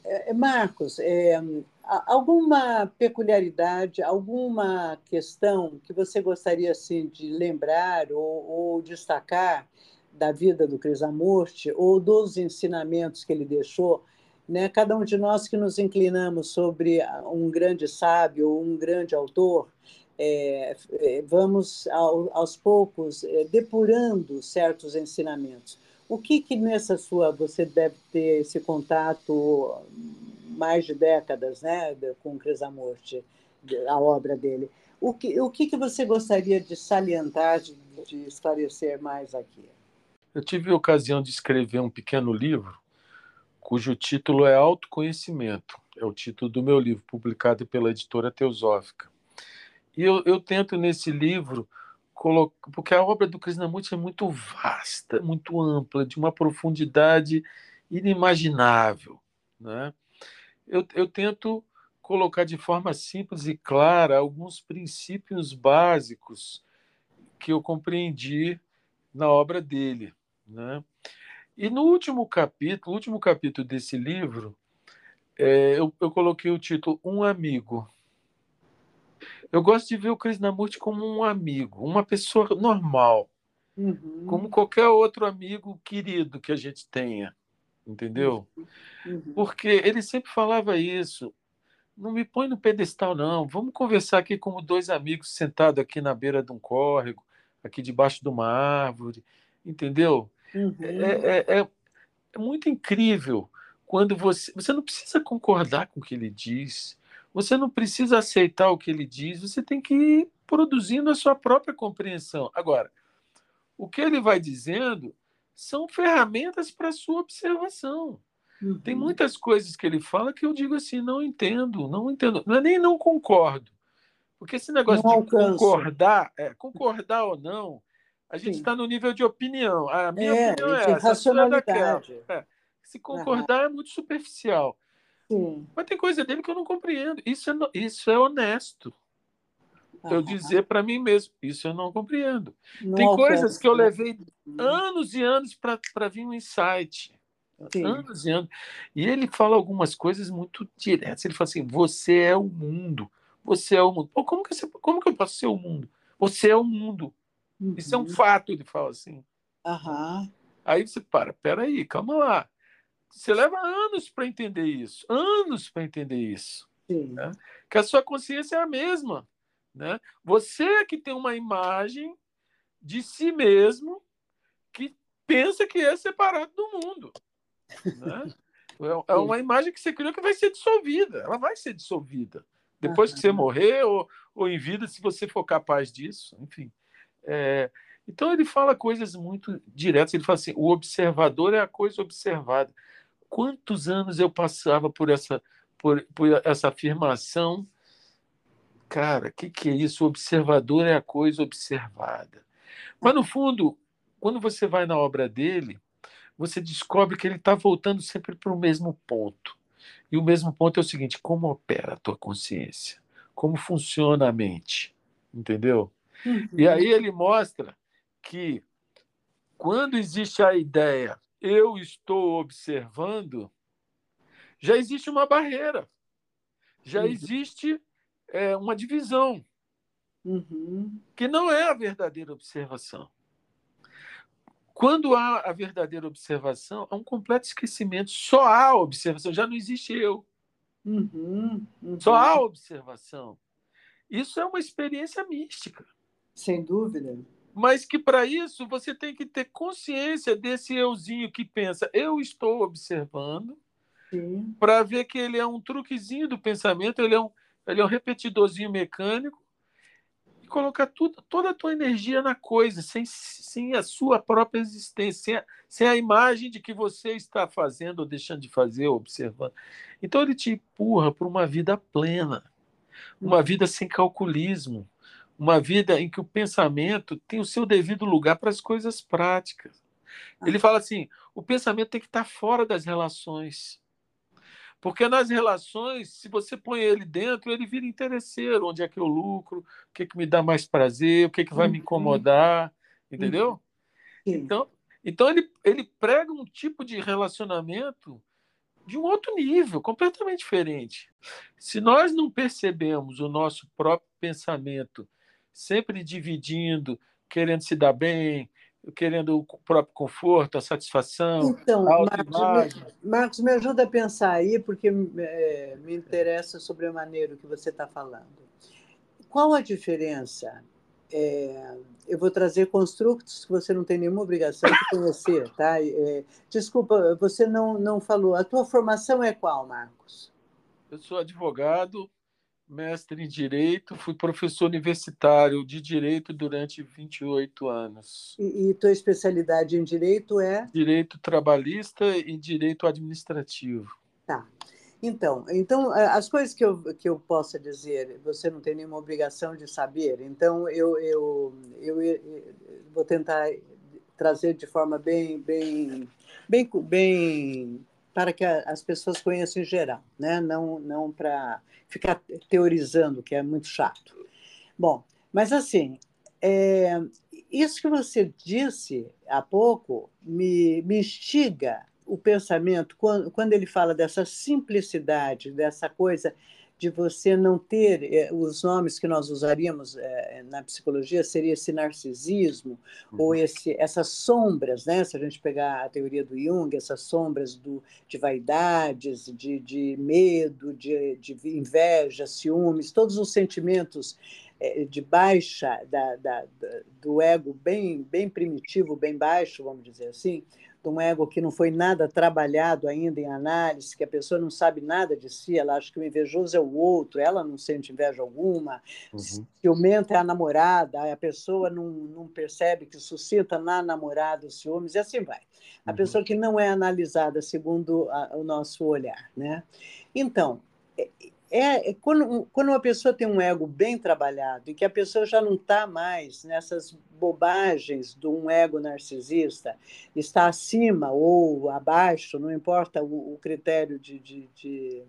É, Marcos, é, alguma peculiaridade, alguma questão que você gostaria assim, de lembrar ou, ou destacar da vida do Crisamurti ou dos ensinamentos que ele deixou né? Cada um de nós que nos inclinamos sobre um grande sábio um grande autor, é, é, vamos ao, aos poucos é, depurando certos ensinamentos. O que que nessa sua você deve ter esse contato mais de décadas, né, com Crissamorte, a obra dele? O que o que que você gostaria de salientar, de, de esclarecer mais aqui? Eu tive a ocasião de escrever um pequeno livro cujo título é Autoconhecimento. É o título do meu livro, publicado pela editora Teosófica. E eu, eu tento nesse livro colocar. Porque a obra do Krishnamurti é muito vasta, muito ampla, de uma profundidade inimaginável. Né? Eu, eu tento colocar de forma simples e clara alguns princípios básicos que eu compreendi na obra dele. Né? E no último capítulo, último capítulo desse livro, é, eu, eu, coloquei o título Um Amigo. Eu gosto de ver o Krishnamurti como um amigo, uma pessoa normal, uhum. como qualquer outro amigo querido que a gente tenha, entendeu? Uhum. Porque ele sempre falava isso. Não me põe no pedestal, não. Vamos conversar aqui como dois amigos sentados aqui na beira de um córrego, aqui debaixo de uma árvore, entendeu? Uhum. É, é, é, é muito incrível quando você. Você não precisa concordar com o que ele diz, você não precisa aceitar o que ele diz, você tem que ir produzindo a sua própria compreensão. Agora, o que ele vai dizendo são ferramentas para a sua observação. Uhum. Tem muitas coisas que ele fala que eu digo assim, não entendo, não entendo. Não é nem não concordo. Porque esse negócio não de alcanço. concordar, é, concordar ou não, a gente está no nível de opinião. A minha é, opinião é essa, racionalidade. É. Se concordar uhum. é muito superficial. Sim. Mas tem coisa dele que eu não compreendo. Isso é, isso é honesto. Eu dizer para mim mesmo, isso eu não compreendo. Não tem coisas que eu levei anos e anos para vir um insight. Sim. Anos e anos. E ele fala algumas coisas muito diretas. Ele fala assim: você é o mundo. Você é o mundo. Pô, como, que você, como que eu posso ser o mundo? Você é o mundo. Uhum. Isso é um uhum. fato, ele fala assim. Uhum. Aí você para, peraí, calma lá. Você leva anos para entender isso, anos para entender isso. Né? Que a sua consciência é a mesma. Né? Você é que tem uma imagem de si mesmo que pensa que é separado do mundo. Né? É, é uma imagem que você criou que vai ser dissolvida. Ela vai ser dissolvida. Depois que você morrer ou, ou em vida, se você for capaz disso. Enfim. É, então ele fala coisas muito diretas. Ele fala assim: o observador é a coisa observada. Quantos anos eu passava por essa, por, por essa afirmação? Cara, o que, que é isso? O observador é a coisa observada. Mas, no fundo, quando você vai na obra dele, você descobre que ele está voltando sempre para o mesmo ponto. E o mesmo ponto é o seguinte: como opera a tua consciência? Como funciona a mente? Entendeu? Uhum. E aí ele mostra que quando existe a ideia eu estou observando, já existe uma barreira, já uhum. existe é, uma divisão, uhum. que não é a verdadeira observação. Quando há a verdadeira observação, há um completo esquecimento. Só há observação, já não existe eu. Uhum. Só há observação. Isso é uma experiência mística. Sem dúvida. Mas que para isso você tem que ter consciência desse euzinho que pensa, eu estou observando, para ver que ele é um truquezinho do pensamento, ele é um, ele é um repetidorzinho mecânico, e colocar tudo, toda a tua energia na coisa, sem, sem a sua própria existência, sem a, sem a imagem de que você está fazendo ou deixando de fazer, ou observando. Então ele te empurra para uma vida plena, uma vida sem calculismo, uma vida em que o pensamento tem o seu devido lugar para as coisas práticas. Ele fala assim: o pensamento tem que estar fora das relações. Porque nas relações, se você põe ele dentro, ele vira interesseiro. Onde é que eu lucro? O que, é que me dá mais prazer? O que, é que vai me uhum. incomodar? Entendeu? Então, então ele, ele prega um tipo de relacionamento de um outro nível, completamente diferente. Se nós não percebemos o nosso próprio pensamento sempre dividindo, querendo se dar bem, querendo o próprio conforto, a satisfação. Então, Marcos me, Marcos, me ajuda a pensar aí, porque é, me interessa sobre a maneira que você está falando. Qual a diferença? É, eu vou trazer construtos que você não tem nenhuma obrigação de conhecer, tá? É, desculpa, você não, não falou. A tua formação é qual, Marcos? Eu sou advogado, mestre em Direito, fui professor universitário de Direito durante 28 anos. E, e tua especialidade em Direito é? Direito Trabalhista e Direito Administrativo. Tá. Então, então as coisas que eu, que eu possa dizer, você não tem nenhuma obrigação de saber, então eu, eu, eu, eu vou tentar trazer de forma bem, bem, bem, bem para que as pessoas conheçam em geral, né? não, não para ficar teorizando, que é muito chato. Bom, mas assim, é, isso que você disse há pouco me, me instiga o pensamento, quando, quando ele fala dessa simplicidade, dessa coisa de você não ter eh, os nomes que nós usaríamos eh, na psicologia seria esse narcisismo uhum. ou esse essas sombras né se a gente pegar a teoria do Jung essas sombras do, de vaidades de, de medo de, de inveja ciúmes todos os sentimentos eh, de baixa da, da, do ego bem bem primitivo bem baixo vamos dizer assim um ego que não foi nada trabalhado ainda em análise, que a pessoa não sabe nada de si, ela acha que o invejoso é o outro, ela não sente inveja alguma, uhum. ciumenta é a namorada, a pessoa não, não percebe que suscita na namorada os ciúmes, e assim vai. A uhum. pessoa que não é analisada segundo a, o nosso olhar. Né? Então, é, é quando, quando uma pessoa tem um ego bem trabalhado e que a pessoa já não está mais nessas bobagens de um ego narcisista, está acima ou abaixo, não importa o, o critério de, de, de,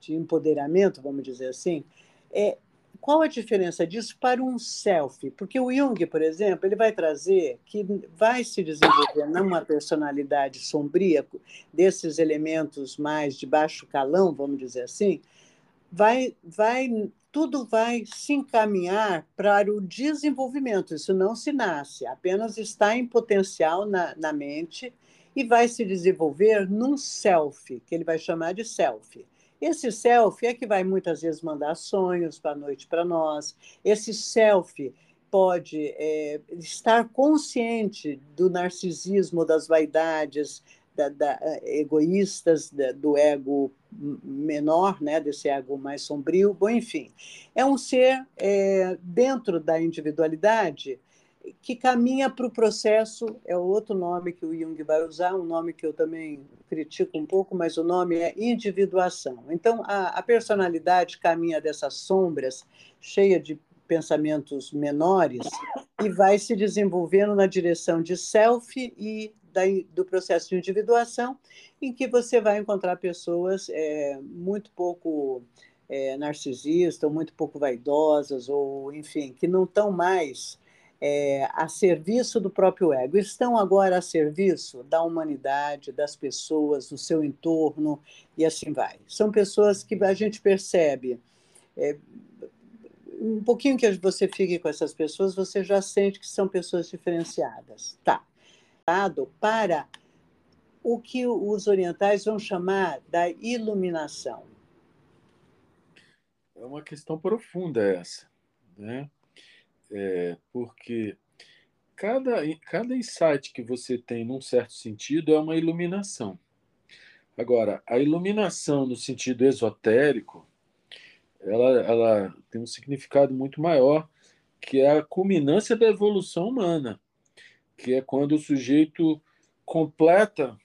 de, empoderamento, vamos dizer assim, é, qual a diferença disso para um self? Porque o Jung, por exemplo, ele vai trazer que vai se desenvolver numa personalidade sombria, desses elementos mais de baixo calão, vamos dizer assim, vai, vai, tudo vai se encaminhar para o desenvolvimento. Isso não se nasce, apenas está em potencial na, na mente e vai se desenvolver num self, que ele vai chamar de self. Esse self é que vai muitas vezes mandar sonhos para a noite para nós. Esse self pode é, estar consciente do narcisismo, das vaidades, da, da, egoístas, da, do ego menor, né, desse ego mais sombrio. Bom, enfim, é um ser é, dentro da individualidade que caminha para o processo, é outro nome que o Jung vai usar, um nome que eu também critico um pouco, mas o nome é individuação. Então, a, a personalidade caminha dessas sombras, cheia de pensamentos menores, e vai se desenvolvendo na direção de self e da, do processo de individuação, em que você vai encontrar pessoas é, muito pouco é, narcisistas, ou muito pouco vaidosas, ou, enfim, que não estão mais é, a serviço do próprio ego, estão agora a serviço da humanidade, das pessoas, do seu entorno, e assim vai. São pessoas que a gente percebe. É, um pouquinho que você fique com essas pessoas, você já sente que são pessoas diferenciadas. Tá para o que os orientais vão chamar da iluminação. É uma questão profunda essa, né? É, porque cada, cada insight que você tem, num certo sentido, é uma iluminação. Agora, a iluminação no sentido esotérico, ela, ela tem um significado muito maior, que é a culminância da evolução humana que é quando o sujeito completa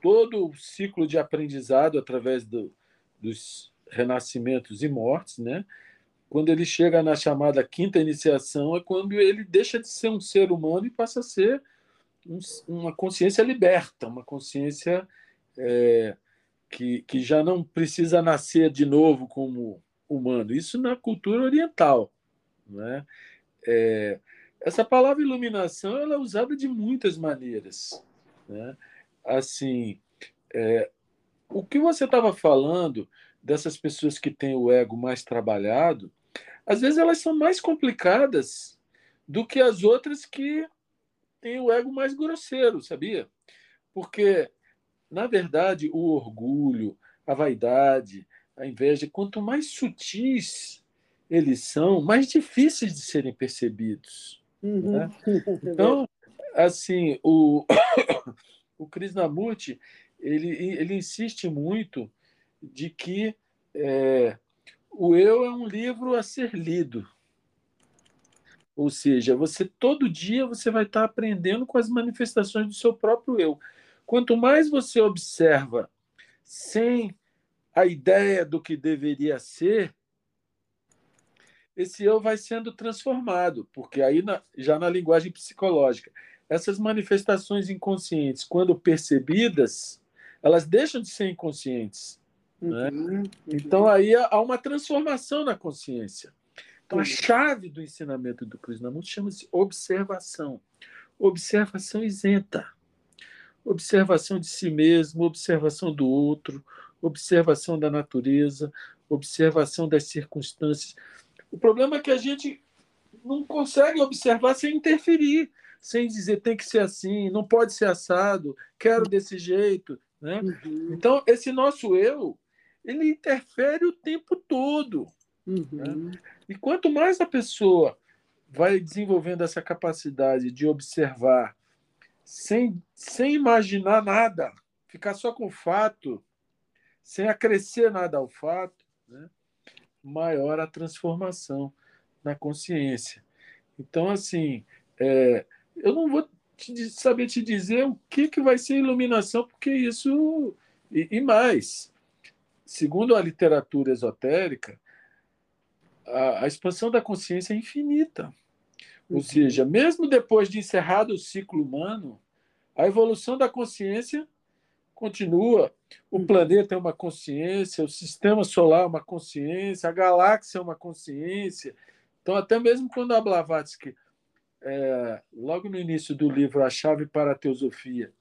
todo o ciclo de aprendizado através do, dos renascimentos e mortes, né? Quando ele chega na chamada quinta iniciação, é quando ele deixa de ser um ser humano e passa a ser um, uma consciência liberta, uma consciência é, que, que já não precisa nascer de novo como humano. Isso na cultura oriental. Né? É, essa palavra iluminação ela é usada de muitas maneiras. Né? Assim, é, o que você estava falando dessas pessoas que têm o ego mais trabalhado, às vezes elas são mais complicadas do que as outras que têm o ego mais grosseiro, sabia? Porque, na verdade, o orgulho, a vaidade, a inveja, quanto mais sutis eles são, mais difíceis de serem percebidos. Uhum. Né? Então, assim, o, o Krishnamurti ele, ele insiste muito de que é, o eu é um livro a ser lido. Ou seja, você todo dia você vai estar aprendendo com as manifestações do seu próprio eu. Quanto mais você observa sem a ideia do que deveria ser, esse eu vai sendo transformado, porque aí na, já na linguagem psicológica, essas manifestações inconscientes, quando percebidas, elas deixam de ser inconscientes. Né? Uhum, uhum. Então aí há uma transformação na consciência. Então a chave do ensinamento do Krishnamurti chama-se observação. Observação isenta. Observação de si mesmo, observação do outro, observação da natureza, observação das circunstâncias. O problema é que a gente não consegue observar sem interferir, sem dizer tem que ser assim, não pode ser assado, quero desse jeito. Né? Uhum. Então, esse nosso eu, ele interfere o tempo todo. Uhum. Né? E quanto mais a pessoa vai desenvolvendo essa capacidade de observar sem, sem imaginar nada, ficar só com o fato, sem acrescer nada ao fato, né? maior a transformação na consciência. Então, assim, é, eu não vou te, saber te dizer o que, que vai ser iluminação, porque isso. E, e mais, segundo a literatura esotérica, a, a expansão da consciência é infinita. Ou uhum. seja, mesmo depois de encerrado o ciclo humano, a evolução da consciência continua. O uhum. planeta é uma consciência, o sistema solar é uma consciência, a galáxia é uma consciência. Então, até mesmo quando a Blavatsky, é, logo no início do livro A Chave para a Teosofia,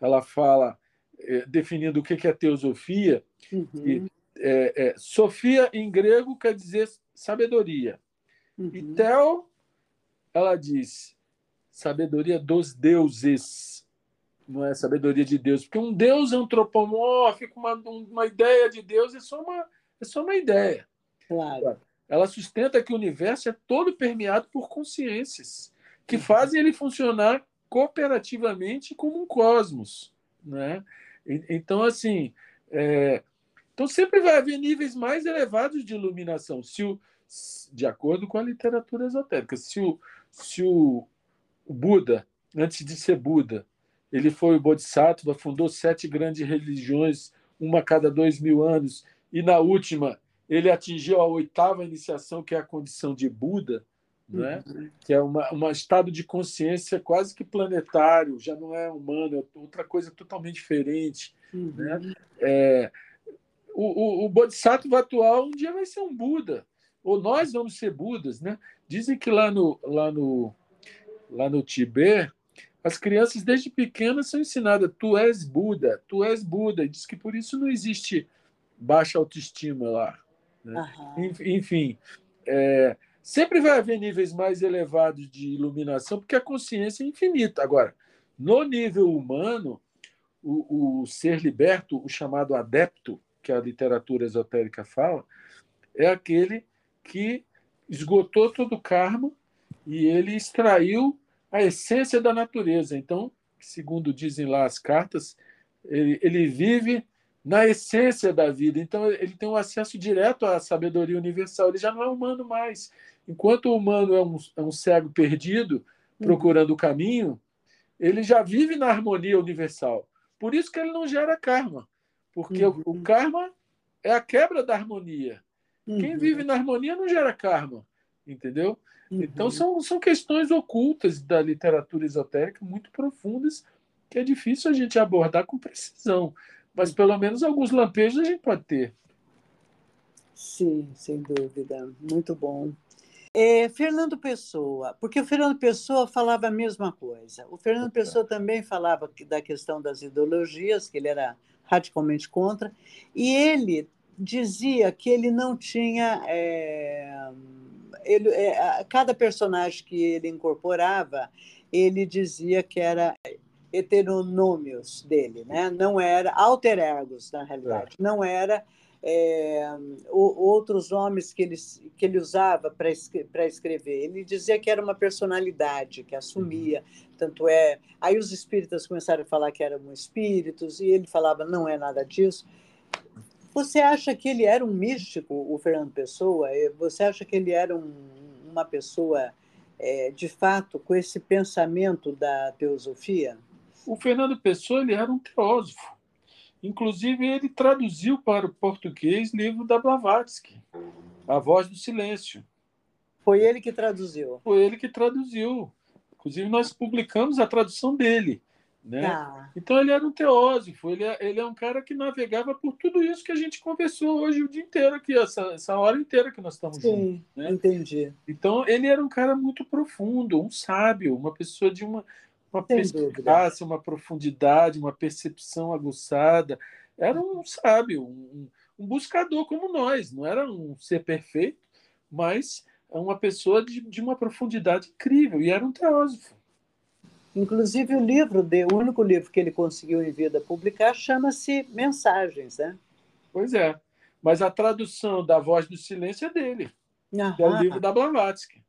ela fala, é, definindo o que é teosofia, uhum. e, é, é, Sofia em grego quer dizer sabedoria. Uhum. E Theo, ela diz sabedoria dos deuses, não é sabedoria de Deus, porque um Deus antropomórfico, uma, uma ideia de Deus é só uma, é só uma ideia. Claro. Ela sustenta que o universo é todo permeado por consciências que fazem ele funcionar cooperativamente como um cosmos, né? Então assim, é, então sempre vai haver níveis mais elevados de iluminação. Se o, de acordo com a literatura esotérica. Se o, se o Buda, antes de ser Buda, ele foi o Bodhisattva, fundou sete grandes religiões, uma a cada dois mil anos, e na última ele atingiu a oitava iniciação, que é a condição de Buda, né? Uhum. que é um estado de consciência quase que planetário, já não é humano, é outra coisa totalmente diferente. Uhum. Né? É, o, o, o Bodhisattva atual um dia vai ser um Buda, ou nós vamos ser Budas, né? Dizem que lá no, lá no, lá no Tibete, as crianças desde pequenas são ensinadas: tu és Buda, tu és Buda. Diz que por isso não existe baixa autoestima lá. Né? Uhum. Enfim, é, sempre vai haver níveis mais elevados de iluminação, porque a consciência é infinita. Agora, no nível humano, o, o ser liberto, o chamado adepto, que a literatura esotérica fala, é aquele que esgotou todo o karma e ele extraiu a essência da natureza. Então, segundo dizem lá as cartas, ele, ele vive na essência da vida. Então, ele tem um acesso direto à sabedoria universal. Ele já não é humano mais. Enquanto o humano é um, é um cego perdido, procurando o caminho, ele já vive na harmonia universal. Por isso que ele não gera karma. Porque uhum. o, o karma é a quebra da harmonia. Uhum. Quem vive na harmonia não gera karma, entendeu? Uhum. Então são, são questões ocultas da literatura esotérica muito profundas que é difícil a gente abordar com precisão, mas pelo menos alguns lampejos a gente pode ter. Sim, sem dúvida. Muito bom. É, Fernando Pessoa, porque o Fernando Pessoa falava a mesma coisa. O Fernando Pessoa também falava da questão das ideologias, que ele era radicalmente contra, e ele dizia que ele não tinha. É, ele, é, cada personagem que ele incorporava, ele dizia que era heteronômios dele, né? não era alter egos, na realidade, é. não era é, o, outros nomes que ele, que ele usava para escrever. Ele dizia que era uma personalidade que assumia, uhum. tanto é. Aí os espíritas começaram a falar que eram espíritos, e ele falava não é nada disso. Você acha que ele era um místico, o Fernando Pessoa? Você acha que ele era um, uma pessoa, é, de fato, com esse pensamento da teosofia? O Fernando Pessoa ele era um teósofo. Inclusive, ele traduziu para o português livro da Blavatsky, A Voz do Silêncio. Foi ele que traduziu? Foi ele que traduziu. Inclusive, nós publicamos a tradução dele. Né? Ah. Então ele era um teósofo, ele é, ele é um cara que navegava por tudo isso que a gente conversou hoje o dia inteiro aqui, essa, essa hora inteira que nós estamos Sim, juntos. Né? Entendi. Então ele era um cara muito profundo, um sábio, uma pessoa de uma, uma perspicácia, uma profundidade, uma percepção aguçada. Era um sábio, um, um buscador como nós, não era um ser perfeito, mas uma pessoa de, de uma profundidade incrível, e era um teósofo. Inclusive, o livro, de, o único livro que ele conseguiu em vida publicar, chama-se Mensagens, né? Pois é. Mas a tradução da Voz do Silêncio é dele. Aham. é o livro da Blavatsky.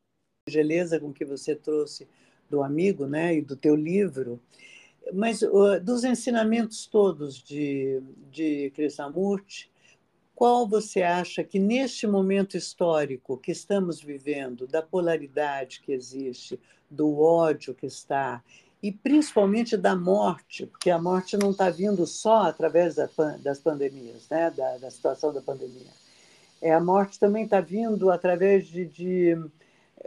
Beleza com que você trouxe do amigo, né, e do teu livro. Mas uh, dos ensinamentos todos de, de Krishnamurti, qual você acha que neste momento histórico que estamos vivendo, da polaridade que existe, do ódio que está e principalmente da morte, porque a morte não está vindo só através das pandemias, né? da, da situação da pandemia. É, a morte também está vindo através de, de,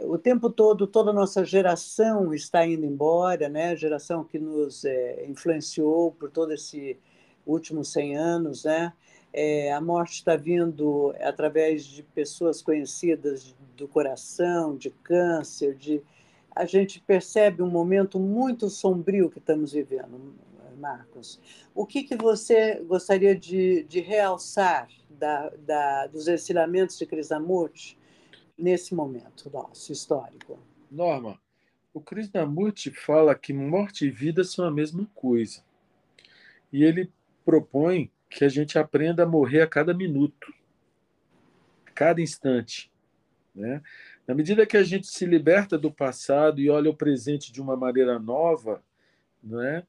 o tempo todo toda a nossa geração está indo embora, né? A geração que nos é, influenciou por todo esse últimos 100 anos, né? É, a morte está vindo através de pessoas conhecidas do coração, de câncer, de a gente percebe um momento muito sombrio que estamos vivendo, Marcos. O que, que você gostaria de, de realçar da, da, dos ensinamentos de Krishnamurti nesse momento nosso histórico? Norma, o Krishnamurti fala que morte e vida são a mesma coisa. E ele propõe que a gente aprenda a morrer a cada minuto, a cada instante. Né? Na medida que a gente se liberta do passado e olha o presente de uma maneira nova, né?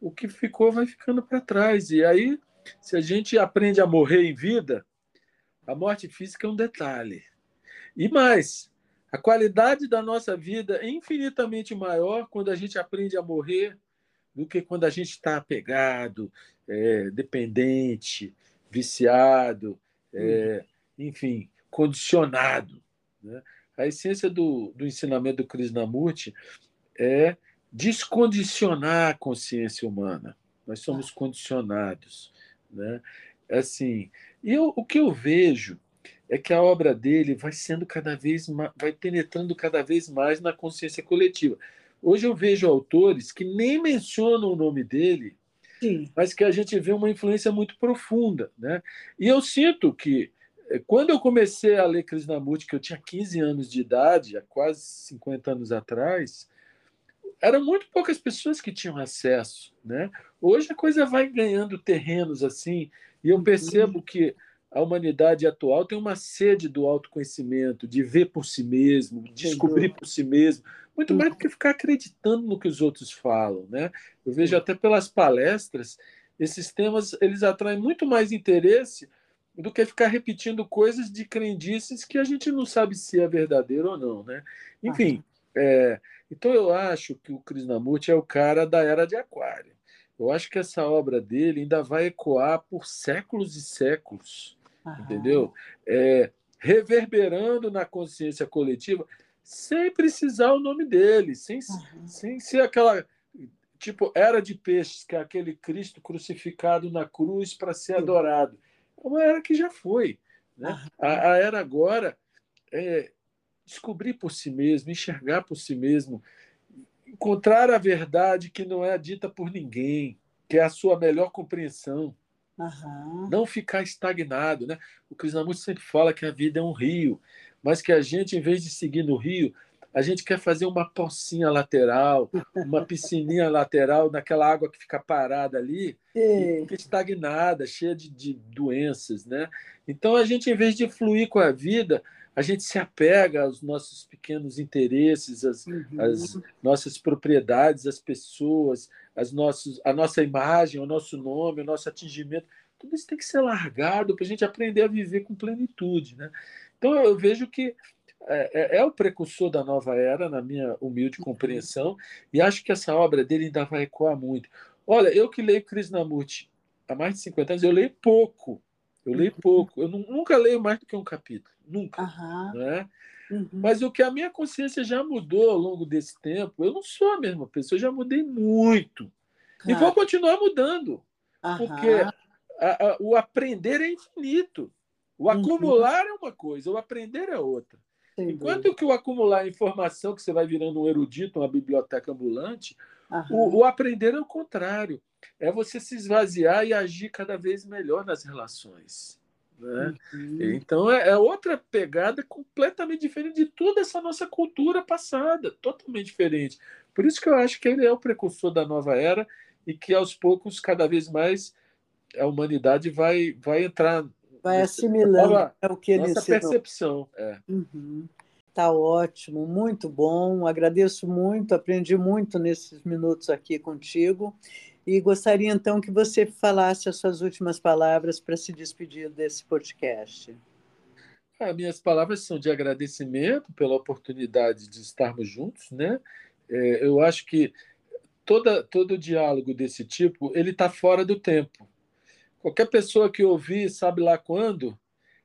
o que ficou vai ficando para trás. E aí, se a gente aprende a morrer em vida, a morte física é um detalhe. E mais, a qualidade da nossa vida é infinitamente maior quando a gente aprende a morrer do que quando a gente está apegado, é, dependente, viciado, é, enfim, condicionado. Né? A essência do, do ensinamento do Krishnamurti é descondicionar a consciência humana. Nós somos condicionados. Né? Assim, e eu, o que eu vejo é que a obra dele vai sendo cada vez mais, vai penetrando cada vez mais na consciência coletiva. Hoje eu vejo autores que nem mencionam o nome dele, Sim. mas que a gente vê uma influência muito profunda. Né? E eu sinto que, eh, quando eu comecei a ler Krishnamurti, que eu tinha 15 anos de idade, há quase 50 anos atrás, eram muito poucas pessoas que tinham acesso. Né? Hoje a coisa vai ganhando terrenos assim, e eu percebo que a humanidade atual tem uma sede do autoconhecimento, de ver por si mesmo, descobrir por si mesmo, muito mais do que ficar acreditando no que os outros falam, né? Eu vejo até pelas palestras, esses temas eles atraem muito mais interesse do que ficar repetindo coisas de crendices que a gente não sabe se é verdadeiro ou não, né? Enfim, é, então eu acho que o Krishnamurti é o cara da era de Aquário. Eu acho que essa obra dele ainda vai ecoar por séculos e séculos entendeu? É, reverberando na consciência coletiva, sem precisar o nome dele, sem, uhum. sem ser aquela tipo era de peixes, que é aquele Cristo crucificado na cruz para ser adorado. É uma era que já foi. Né? Uhum. A, a, era agora é descobrir por si mesmo, enxergar por si mesmo, encontrar a verdade que não é dita por ninguém, que é a sua melhor compreensão. Uhum. Não ficar estagnado. Né? O Krishnamurti sempre fala que a vida é um rio, mas que a gente, em vez de seguir no rio, a gente quer fazer uma pocinha lateral, uma piscininha lateral naquela água que fica parada ali, e fica estagnada, cheia de, de, doenças. Né? Então, a gente, em vez de fluir com a vida, a gente se apega aos nossos pequenos interesses, às, uhum. às nossas propriedades, às pessoas, as nossos, a nossa imagem, o nosso nome, o nosso atingimento. Tudo isso tem que ser largado para a gente aprender a viver com plenitude. Né? Então, eu vejo que é, é, é, o precursor da nova era, na minha humilde compreensão, e acho que essa obra dele ainda vai ecoar muito. Olha, eu que leio Krishnamurti há mais de 50 anos, eu leio pouco. Eu leio uhum. pouco. Eu nunca leio mais do que um capítulo. Nunca. Uhum. Né? Uhum. Mas o que a minha consciência já mudou ao longo desse tempo, eu não sou a mesma pessoa, eu já mudei muito. Claro. E vou continuar mudando. Uhum. Porque a, a, o aprender é infinito. O uhum. acumular é uma coisa, o aprender é outra. Sem Enquanto dúvida. que o acumular informação, que você vai virando um erudito, uma biblioteca ambulante, o, o, aprender é o contrário. É você se esvaziar e agir cada vez melhor nas relações. Né? Uhum. Então é, é, outra pegada completamente diferente de toda essa nossa cultura passada, totalmente diferente. Por isso que eu acho que ele é o precursor da nova era e que aos poucos, cada vez mais, a humanidade vai, vai entrar. Vai assimilando nova, é o que ele nossa percepção. É. Uhum. Tá ótimo, muito bom. Agradeço muito, aprendi muito nesses minutos aqui contigo. E gostaria então que você falasse as suas últimas palavras para se despedir desse podcast. Ah, minhas palavras são de agradecimento pela oportunidade de estarmos juntos, né? É, eu acho que toda, todo diálogo desse tipo ele está fora do tempo. Qualquer pessoa que ouvir, sabe lá quando,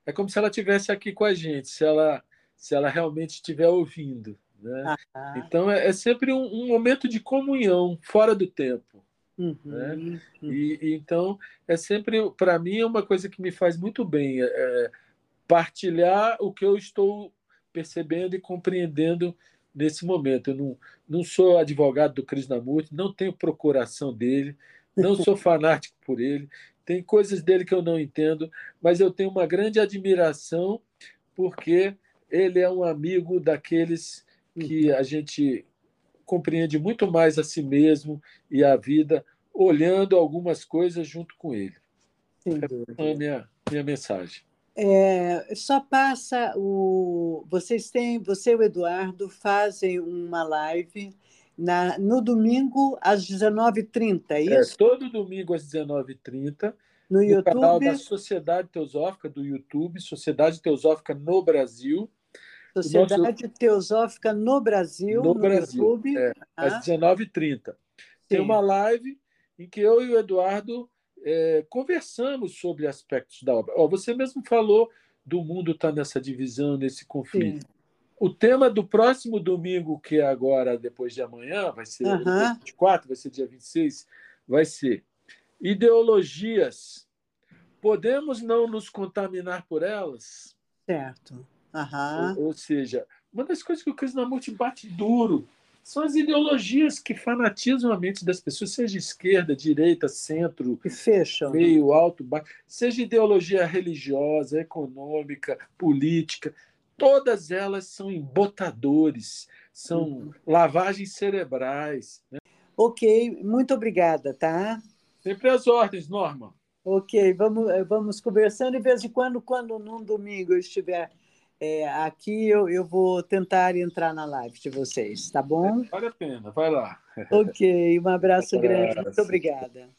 é como se ela tivesse aqui com a gente, se ela, se ela realmente estiver ouvindo. Né? Ah, então é, é sempre um, um, momento de comunhão fora do tempo. Uhum, né? uhum. E, e, então é sempre para mim é uma coisa que me faz muito bem é, é, partilhar o que eu estou percebendo e compreendendo nesse momento. Eu não, não sou advogado do Krishnamurti, não tenho procuração dele, não sou fanático por ele, tem coisas dele que eu não entendo, mas eu tenho uma grande admiração porque ele é um amigo daqueles que uhum. a gente compreende muito mais a si mesmo e a vida olhando algumas coisas junto com ele. Essa é a minha, minha mensagem. É, só passa o. Vocês têm, você e o Eduardo fazem uma live na, no domingo às 19h30, é, é isso? É, todo domingo às 19h30. No, no YouTube. canal da Sociedade Teosófica do YouTube, Sociedade Teosófica no Brasil. Sociedade nosso... Teosófica no Brasil, no, no Brasil, YouTube. É, ah. Às 19h30. Tem uma live em que eu e o Eduardo é, conversamos sobre aspectos da obra. você mesmo falou do mundo estar tá nessa divisão, nesse conflito. Sim. O tema do próximo domingo, que é agora, depois de amanhã, vai ser uhum. dia 24, vai ser dia 26, vai ser ideologias. Podemos não nos contaminar por elas? Certo. Uhum. Ou, ou, seja, uma das coisas que o Krishnamurti bate duro são as ideologias que fanatizam a mente das pessoas, seja esquerda, direita, centro, que fecham. meio, alto, baixo, seja ideologia religiosa, econômica, política, todas elas são embotadores, são uhum. lavagens cerebrais. Né? Ok, muito obrigada, tá? Sempre às ordens, Norma. Ok, vamos, vamos conversando de vez em quando, quando num domingo eu estiver é, aqui eu, eu vou tentar entrar na live de vocês, tá bom? Vale a pena, vai lá. Ok, um abraço, um abraço. grande, muito obrigada.